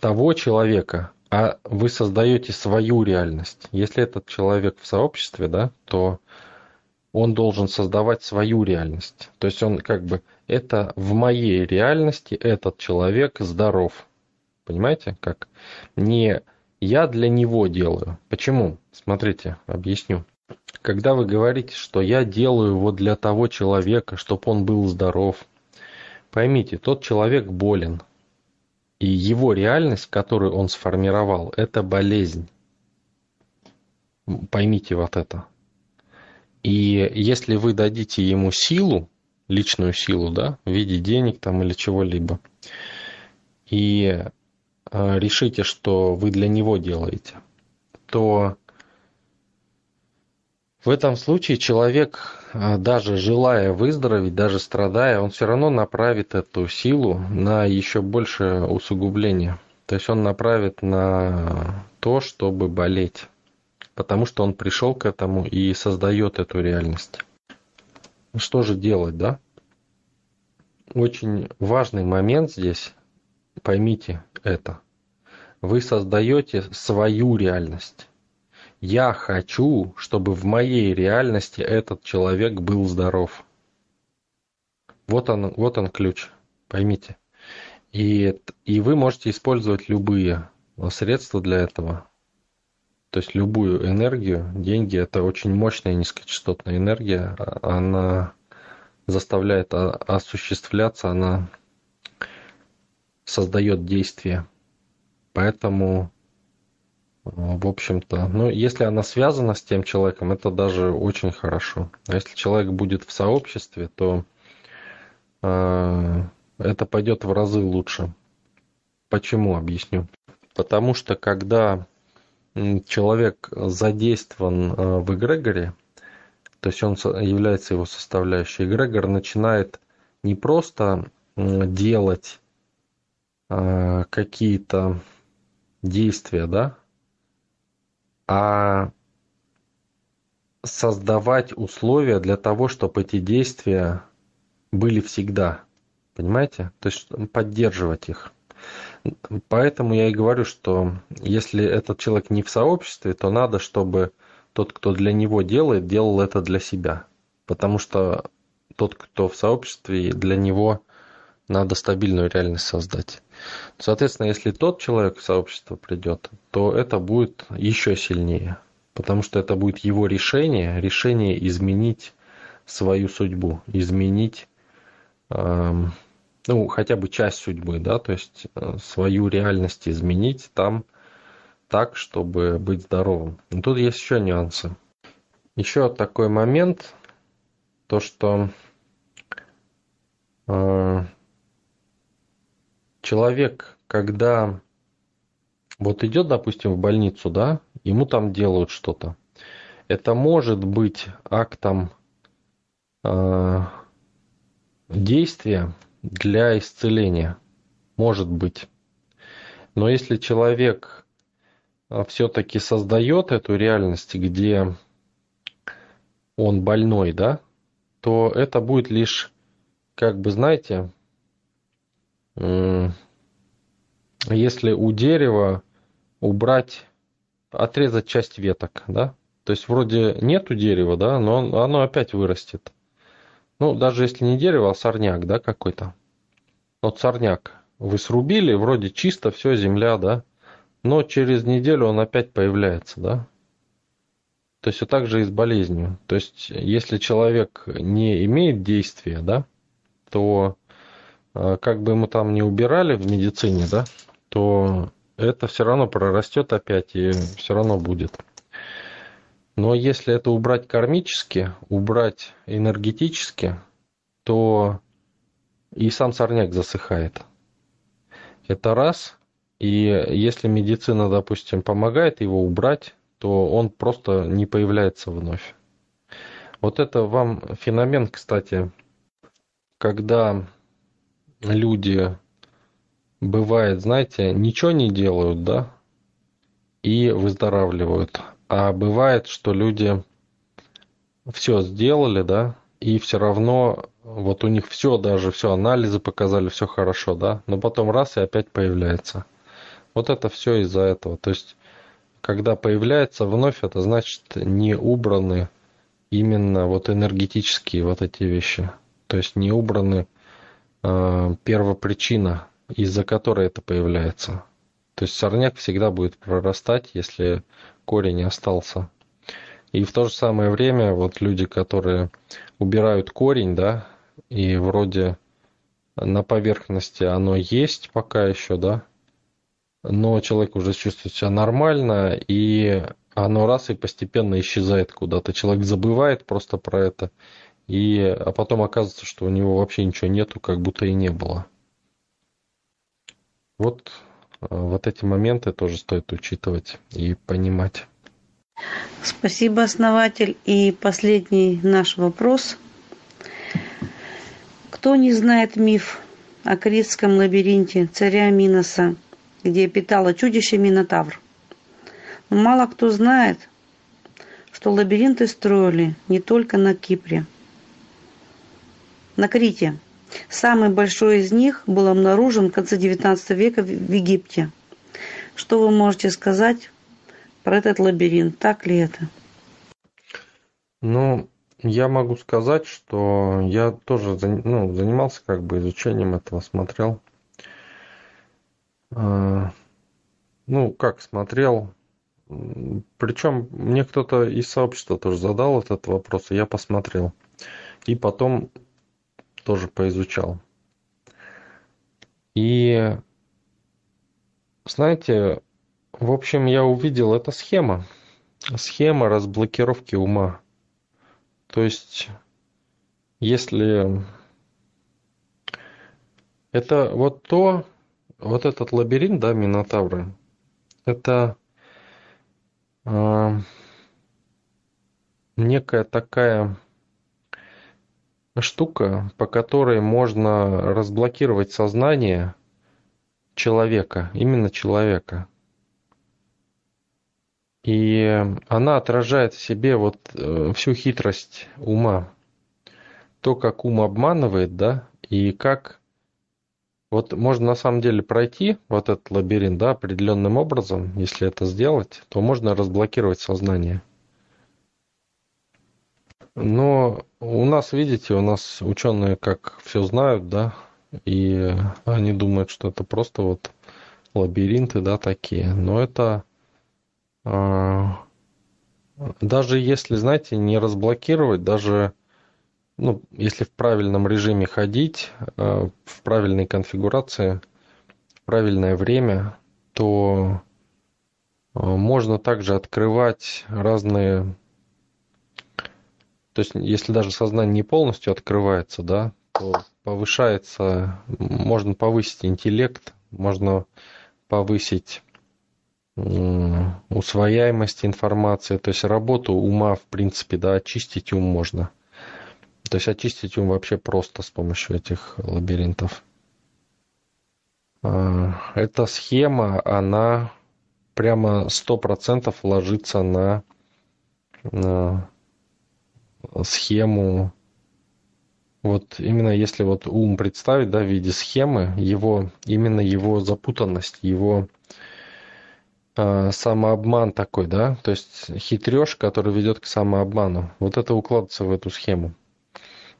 того человека, а вы создаете свою реальность. Если этот человек в сообществе, да, то он должен создавать свою реальность. То есть он как бы, это в моей реальности этот человек здоров. Понимаете, как? Не я для него делаю. Почему? Смотрите, объясню. Когда вы говорите, что я делаю вот для того человека, чтобы он был здоров, поймите, тот человек болен, и его реальность, которую он сформировал, это болезнь. Поймите вот это. И если вы дадите ему силу, личную силу, да, в виде денег там или чего-либо, и решите, что вы для него делаете, то в этом случае человек, а, даже желая выздороветь, даже страдая, он все равно направит эту силу на еще большее усугубление. То есть он направит на то, чтобы болеть. Потому что он пришел к этому и создает эту реальность. Что же делать, да? Очень важный момент здесь, поймите это. Вы создаете свою реальность. Я хочу, чтобы в моей реальности этот человек был здоров. Вот он, вот он ключ, поймите. И, и вы можете использовать любые средства для этого. То есть любую энергию, деньги это очень мощная низкочастотная энергия, она заставляет осуществляться, она создает действие. Поэтому в общем-то. Ну, если она связана с тем человеком, это даже очень хорошо. А если человек будет в сообществе, то э, это пойдет в разы лучше. Почему? Объясню. Потому что когда человек задействован э, в эгрегоре, то есть он является его составляющей, эгрегор начинает не просто делать э, какие-то действия, да, а создавать условия для того, чтобы эти действия были всегда. Понимаете? То есть поддерживать их. Поэтому я и говорю, что если этот человек не в сообществе, то надо, чтобы тот, кто для него делает, делал это для себя. Потому что тот, кто в сообществе, для него надо стабильную реальность создать. Соответственно, если тот человек в сообщество придет, то это будет еще сильнее, потому что это будет его решение, решение изменить свою судьбу, изменить эм, ну, хотя бы часть судьбы, да, то есть э, свою реальность изменить там так, чтобы быть здоровым. Но тут есть еще нюансы. Еще такой момент, то что э, человек, когда вот идет, допустим, в больницу, да, ему там делают что-то. Это может быть актом э, действия для исцеления. Может быть. Но если человек э, все-таки создает эту реальность, где он больной, да, то это будет лишь, как бы, знаете, если у дерева убрать, отрезать часть веток, да, то есть вроде нету дерева, да, но оно опять вырастет. Ну, даже если не дерево, а сорняк, да, какой-то. Вот сорняк. Вы срубили, вроде чисто, все, земля, да. Но через неделю он опять появляется, да. То есть вот так же и с болезнью. То есть если человек не имеет действия, да, то как бы ему там не убирали в медицине, да, то это все равно прорастет опять и все равно будет. Но если это убрать кармически, убрать энергетически, то и сам сорняк засыхает. Это раз. И если медицина, допустим, помогает его убрать, то он просто не появляется вновь. Вот это вам феномен, кстати, когда люди бывает, знаете, ничего не делают, да, и выздоравливают. А бывает, что люди все сделали, да, и все равно вот у них все, даже все анализы показали, все хорошо, да, но потом раз и опять появляется. Вот это все из-за этого. То есть, когда появляется вновь, это значит не убраны именно вот энергетические вот эти вещи. То есть не убраны первопричина из-за которой это появляется. То есть сорняк всегда будет прорастать, если корень остался. И в то же самое время вот люди, которые убирают корень, да, и вроде на поверхности оно есть пока еще, да, но человек уже чувствует себя нормально, и оно раз и постепенно исчезает куда-то. Человек забывает просто про это, и, а потом оказывается, что у него вообще ничего нету, как будто и не было. Вот, э, вот эти моменты тоже стоит учитывать и понимать. Спасибо, основатель. И последний наш вопрос. Кто не знает миф о Критском лабиринте царя Миноса, где питало чудище Минотавр? Но мало кто знает, что лабиринты строили не только на Кипре, на Крите – Самый большой из них был обнаружен в конце XIX века в Египте. Что вы можете сказать про этот лабиринт? Так ли это? Ну, я могу сказать, что я тоже ну, занимался как бы изучением этого, смотрел. А, ну, как смотрел. Причем мне кто-то из сообщества тоже задал этот вопрос, и я посмотрел. И потом тоже поизучал. И знаете, в общем, я увидел, это схема. Схема разблокировки ума. То есть, если это вот то, вот этот лабиринт, да, Минотавры, это э, некая такая штука, по которой можно разблокировать сознание человека, именно человека. И она отражает в себе вот э, всю хитрость ума. То, как ум обманывает, да, и как вот можно на самом деле пройти вот этот лабиринт, да, определенным образом, если это сделать, то можно разблокировать сознание. Но у нас, видите, у нас ученые как все знают, да, и они думают, что это просто вот лабиринты, да, такие. Но это а, даже если, знаете, не разблокировать, даже ну, если в правильном режиме ходить, а, в правильной конфигурации, в правильное время, то а, можно также открывать разные то есть, если даже сознание не полностью открывается, да, то повышается, можно повысить интеллект, можно повысить усвояемость информации, то есть работу ума, в принципе, да, очистить ум можно. То есть очистить ум вообще просто с помощью этих лабиринтов. А, эта схема, она прямо сто процентов ложится на, на схему вот именно если вот ум представить да, в виде схемы, его, именно его запутанность, его э, самообман такой, да, то есть хитреж, который ведет к самообману, вот это укладывается в эту схему.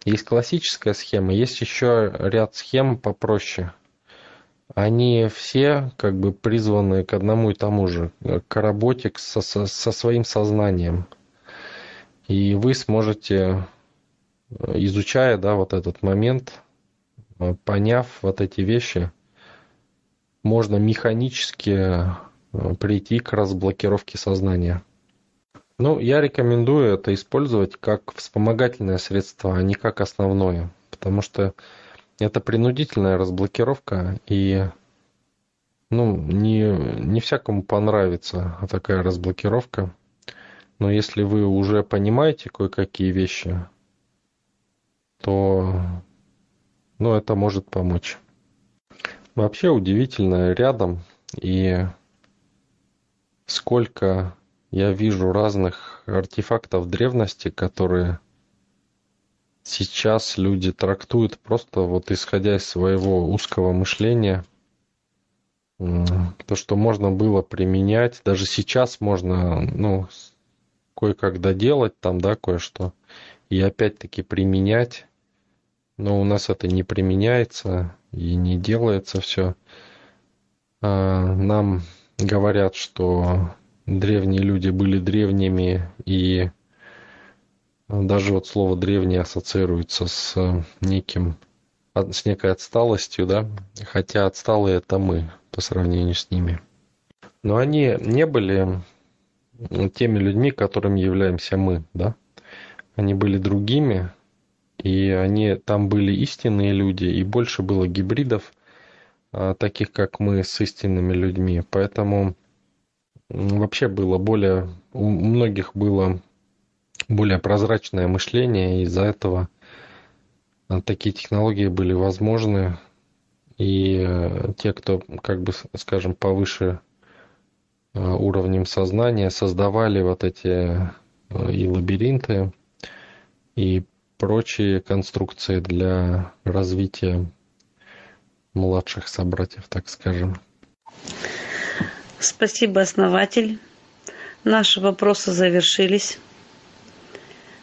Есть классическая схема, есть еще ряд схем попроще. Они все как бы призваны к одному и тому же, к работе со, со, со своим сознанием. И вы сможете изучая, да, вот этот момент, э, поняв вот эти вещи, можно механически э, прийти к разблокировке сознания. Ну, я рекомендую это использовать как вспомогательное средство, а не как основное, потому что это принудительная разблокировка, и ну, не, не всякому понравится такая разблокировка. Но если вы уже понимаете кое-какие вещи, то ну, это может помочь. Вообще удивительно рядом и сколько я вижу разных артефактов древности, которые сейчас люди трактуют просто вот исходя из своего узкого мышления. То, что можно было применять, даже сейчас можно, ну, кое-как доделать там, да, кое-что, и опять-таки применять но у нас это не применяется и не делается все. А, нам говорят, что древние люди были древними, и даже вот слово древние ассоциируется с неким с некой отсталостью, да, хотя отсталые это мы по сравнению с ними. Но они не были теми людьми, которыми являемся мы, да. Они были другими, и они там были истинные люди, и больше было гибридов, а, таких как мы, с истинными людьми. Поэтому вообще было более, у многих было более прозрачное мышление, и из-за этого а, такие технологии были возможны. И э, те, кто, как бы, скажем, повыше уровнем сознания, создавали вот эти э, и лабиринты, и прочие конструкции для развития младших собратьев, так скажем. Спасибо, основатель. Наши вопросы завершились.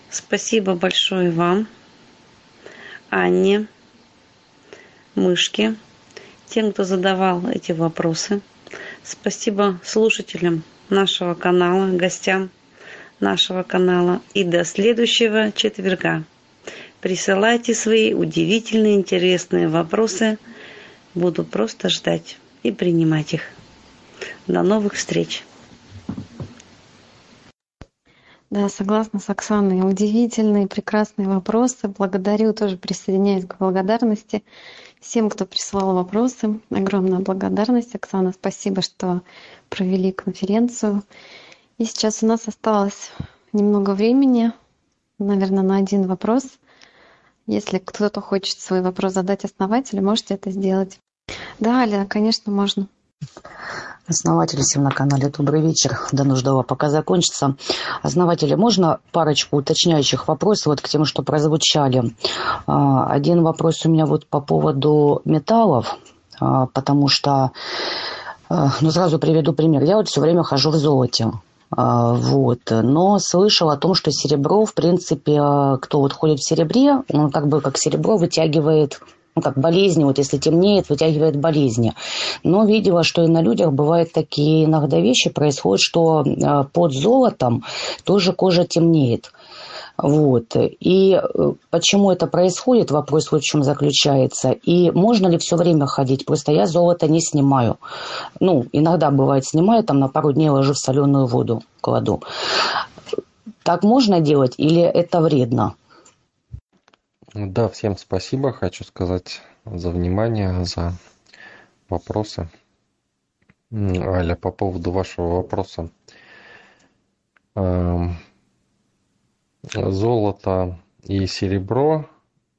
Спасибо большое вам, Анне, Мышке, тем, кто задавал эти вопросы. Спасибо слушателям нашего канала, гостям нашего канала. И до следующего четверга. Присылайте свои удивительные, интересные вопросы. Буду просто ждать и принимать их. До новых встреч. Да, согласна с Оксаной. Удивительные, прекрасные вопросы. Благодарю, тоже присоединяюсь к благодарности всем, кто присылал вопросы. Огромная благодарность. Оксана, спасибо, что провели конференцию. И сейчас у нас осталось немного времени, наверное, на один вопрос – если кто-то хочет свой вопрос задать основателю, можете это сделать. Да, Аля, конечно, можно. Основатели всем на канале «Добрый вечер». До нуждова пока закончится. Основатели, можно парочку уточняющих вопросов вот к тем, что прозвучали? А, один вопрос у меня вот по поводу металлов, а, потому что, а, ну, сразу приведу пример. Я вот все время хожу в золоте. Вот. Но слышал о том, что серебро, в принципе, кто вот ходит в серебре, он как бы как серебро вытягивает ну, как болезни, вот если темнеет, вытягивает болезни. Но видела, что и на людях бывают такие иногда вещи происходят, что а, под золотом тоже кожа темнеет. Вот. И э, почему это происходит, вопрос вот в чем заключается. И можно ли все время ходить? Просто я золото не снимаю. Ну, иногда бывает снимаю, там на пару дней ложу в соленую воду, кладу. Так можно делать или это вредно? Да, всем спасибо. Хочу сказать за внимание, за вопросы. Аля, по поводу вашего вопроса. Эм, золото и серебро,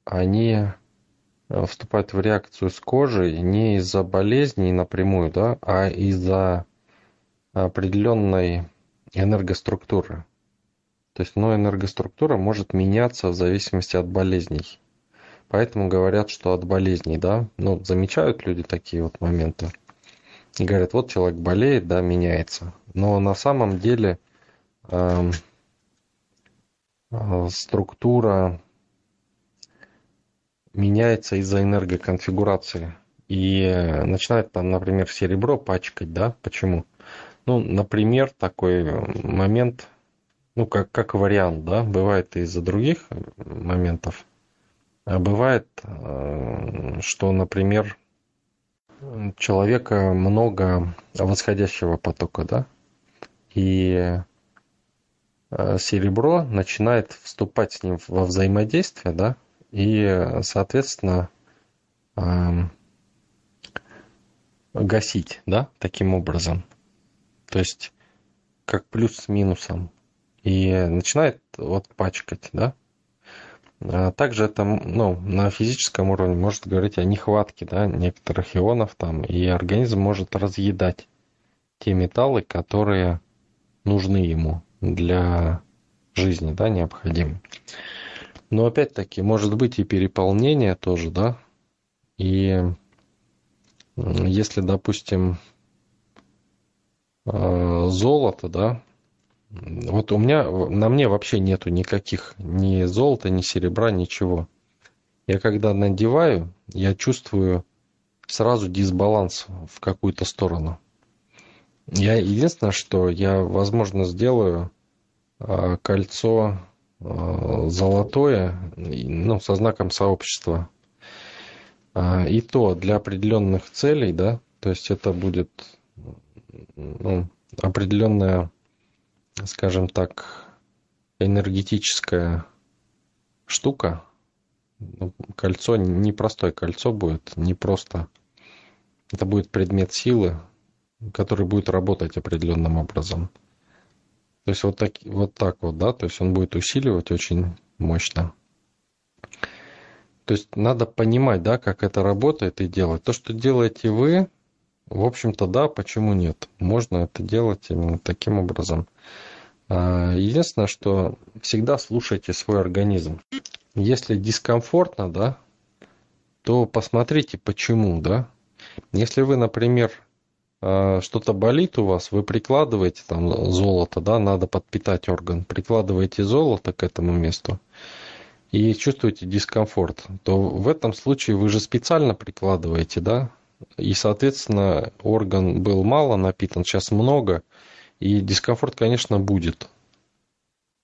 они э, вступают в реакцию с кожей не из-за болезней напрямую, да, а из-за определенной энергоструктуры. То есть, но энергоструктура может меняться в зависимости от болезней. Поэтому говорят, что от болезней, да, ну, замечают люди такие вот моменты. И говорят, вот человек болеет, да, меняется. Но на самом деле э, э, структура меняется из-за энергоконфигурации. И начинает там, например, серебро пачкать, да, почему? Ну, например, такой момент, ну, как, как вариант, да, бывает из-за других моментов. А бывает, э, что, например, человека много восходящего потока, да, и э, серебро начинает вступать с ним во взаимодействие, да, и, соответственно, эм, гасить, да, таким образом. То есть как плюс с минусом. И начинает вот пачкать, да. А также это ну, на физическом уровне может говорить о нехватке да, некоторых ионов там, и организм может разъедать те металлы, которые нужны ему для жизни, да, необходимы. Но опять-таки, может быть и переполнение тоже, да, и если, допустим, э, золото, да, вот у меня, на мне вообще нету никаких ни золота, ни серебра, ничего. Я когда надеваю, я чувствую сразу дисбаланс в какую-то сторону. Я единственное, что я, возможно, сделаю э, кольцо э, золотое, ну, со знаком сообщества. А, и то для определенных целей, да, то есть это будет ну, определенная скажем так, энергетическая штука. Ну, кольцо, непростое кольцо будет, не просто. Это будет предмет силы, который будет работать определенным образом. То есть вот так, вот так вот, да, то есть он будет усиливать очень мощно. То есть надо понимать, да, как это работает и делать. То, что делаете вы, в общем-то, да, почему нет? Можно это делать именно таким образом. А, единственное, что всегда слушайте свой организм. Если дискомфортно, да, то посмотрите, почему, да. Если вы, например, а, что-то болит у вас, вы прикладываете там золото, да, надо подпитать орган, прикладываете золото к этому месту и чувствуете дискомфорт, то в этом случае вы же специально прикладываете, да, и, соответственно, орган был мало напитан, сейчас много, и дискомфорт, конечно, будет.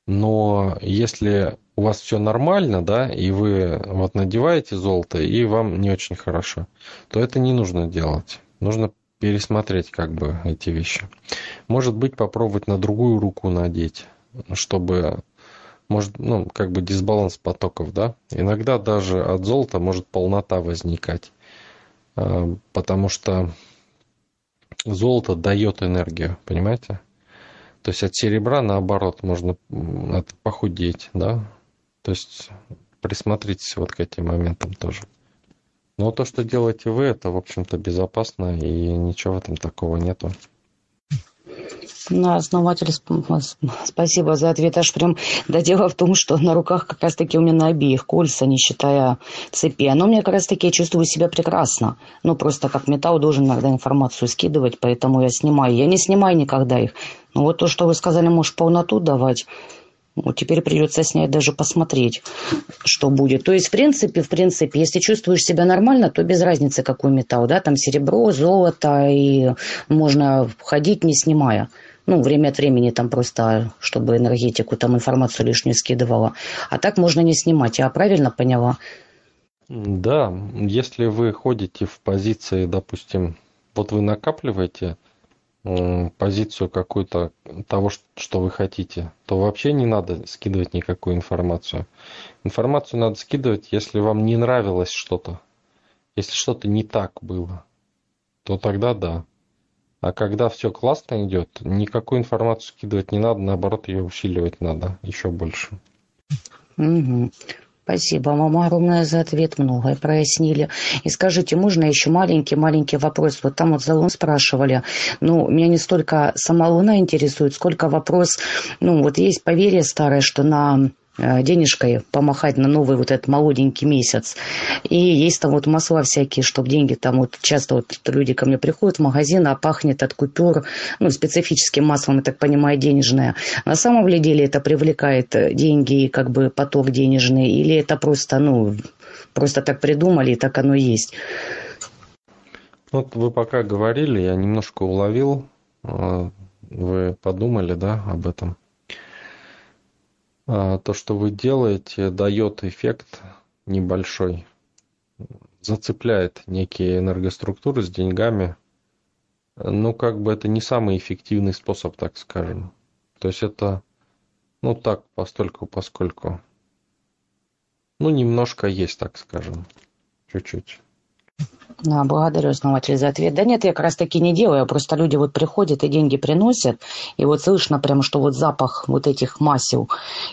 Но если у вас все нормально, да, и вы вот надеваете золото, и вам не очень хорошо, то это не нужно делать. Нужно пересмотреть как бы эти вещи. Может быть, попробовать на другую руку надеть, чтобы может, ну, как бы дисбаланс потоков, да. Иногда даже от золота может полнота возникать, а, потому что золото дает энергию, понимаете? То есть от серебра, наоборот, можно похудеть, да? То есть присмотритесь вот к этим моментам тоже. Но то, что делаете вы, это, в общем-то, безопасно, и ничего этом такого нету. На основатель, спасибо за ответ. Аж прям, да дело в том, что на руках как раз таки у меня на обеих кольца, не считая цепи. Но мне как раз таки я чувствую себя прекрасно. Ну, просто как металл должен иногда информацию скидывать, поэтому я снимаю. Я не снимаю никогда их. Ну, вот то, что вы сказали, может, полноту давать. Вот теперь придется снять, даже посмотреть, что будет. То есть, в принципе, в принципе, если чувствуешь себя нормально, то без разницы, какой металл, да, там серебро, золото, и можно ходить, не снимая. Ну, время от времени там просто, чтобы энергетику, там информацию лишнюю скидывала. А так можно не снимать. Я правильно поняла? Да, если вы ходите в позиции, допустим, вот вы накапливаете позицию какую-то того, что вы хотите, то вообще не надо скидывать никакую информацию. Информацию надо скидывать, если вам не нравилось что-то. Если что-то не так было, то тогда да. А когда все классно идет, никакую информацию скидывать не надо, наоборот, ее усиливать надо еще больше. Угу. Спасибо вам огромное за ответ, многое прояснили. И скажите, можно еще маленький-маленький вопрос? Вот там вот за Лун спрашивали. Ну, меня не столько сама Луна интересует, сколько вопрос, ну, вот есть поверье старое, что на денежкой помахать на новый вот этот молоденький месяц. И есть там вот масла всякие, чтобы деньги там вот часто вот люди ко мне приходят в магазин, а пахнет от купюр, ну, специфическим маслом, я так понимаю, денежное. На самом ли деле это привлекает деньги и как бы поток денежный, или это просто, ну, просто так придумали, и так оно есть? Вот вы пока говорили, я немножко уловил, э, вы подумали, да, об этом? А, то, что вы делаете, дает эффект небольшой, зацепляет некие энергоструктуры с деньгами. Ну, как бы это не самый эффективный способ, так скажем. То есть это, ну так, постольку, поскольку. Ну, немножко есть, так скажем. Чуть-чуть. Да, благодарю, основатель, за ответ. Да нет, я как раз таки не делаю, просто люди вот приходят и деньги приносят, и вот слышно прям, что вот запах вот этих масел.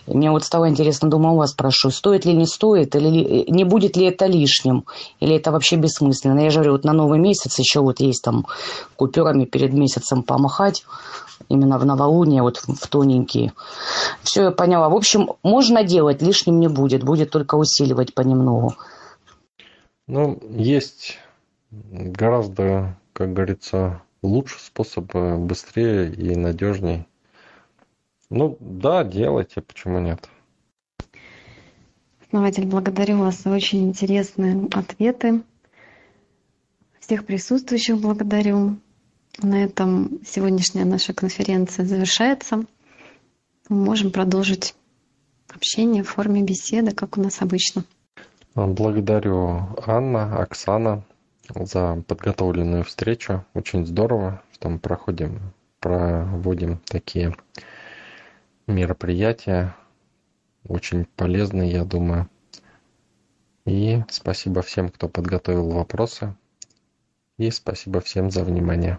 И мне вот стало интересно, думаю, у вас спрошу, стоит ли, не стоит, или не будет ли это лишним, или это вообще бессмысленно. Я же говорю, вот на новый месяц еще вот есть там купюрами перед месяцем помахать, именно в новолуние, вот в тоненькие. Все, я поняла. В общем, можно делать, лишним не будет, будет только усиливать понемногу. Ну, есть гораздо, как говорится, лучше способ, э, быстрее и надежней. Ну, да, делайте, почему нет? Основатель, благодарю вас за очень интересные ответы. Всех присутствующих благодарю. На этом сегодняшняя наша конференция завершается. Мы можем продолжить общение в форме беседы, как у нас обычно. Благодарю Анна, Оксана за подготовленную встречу. Очень здорово, что мы проходим, проводим такие мероприятия. Очень полезные, я думаю. И спасибо всем, кто подготовил вопросы. И спасибо всем за внимание.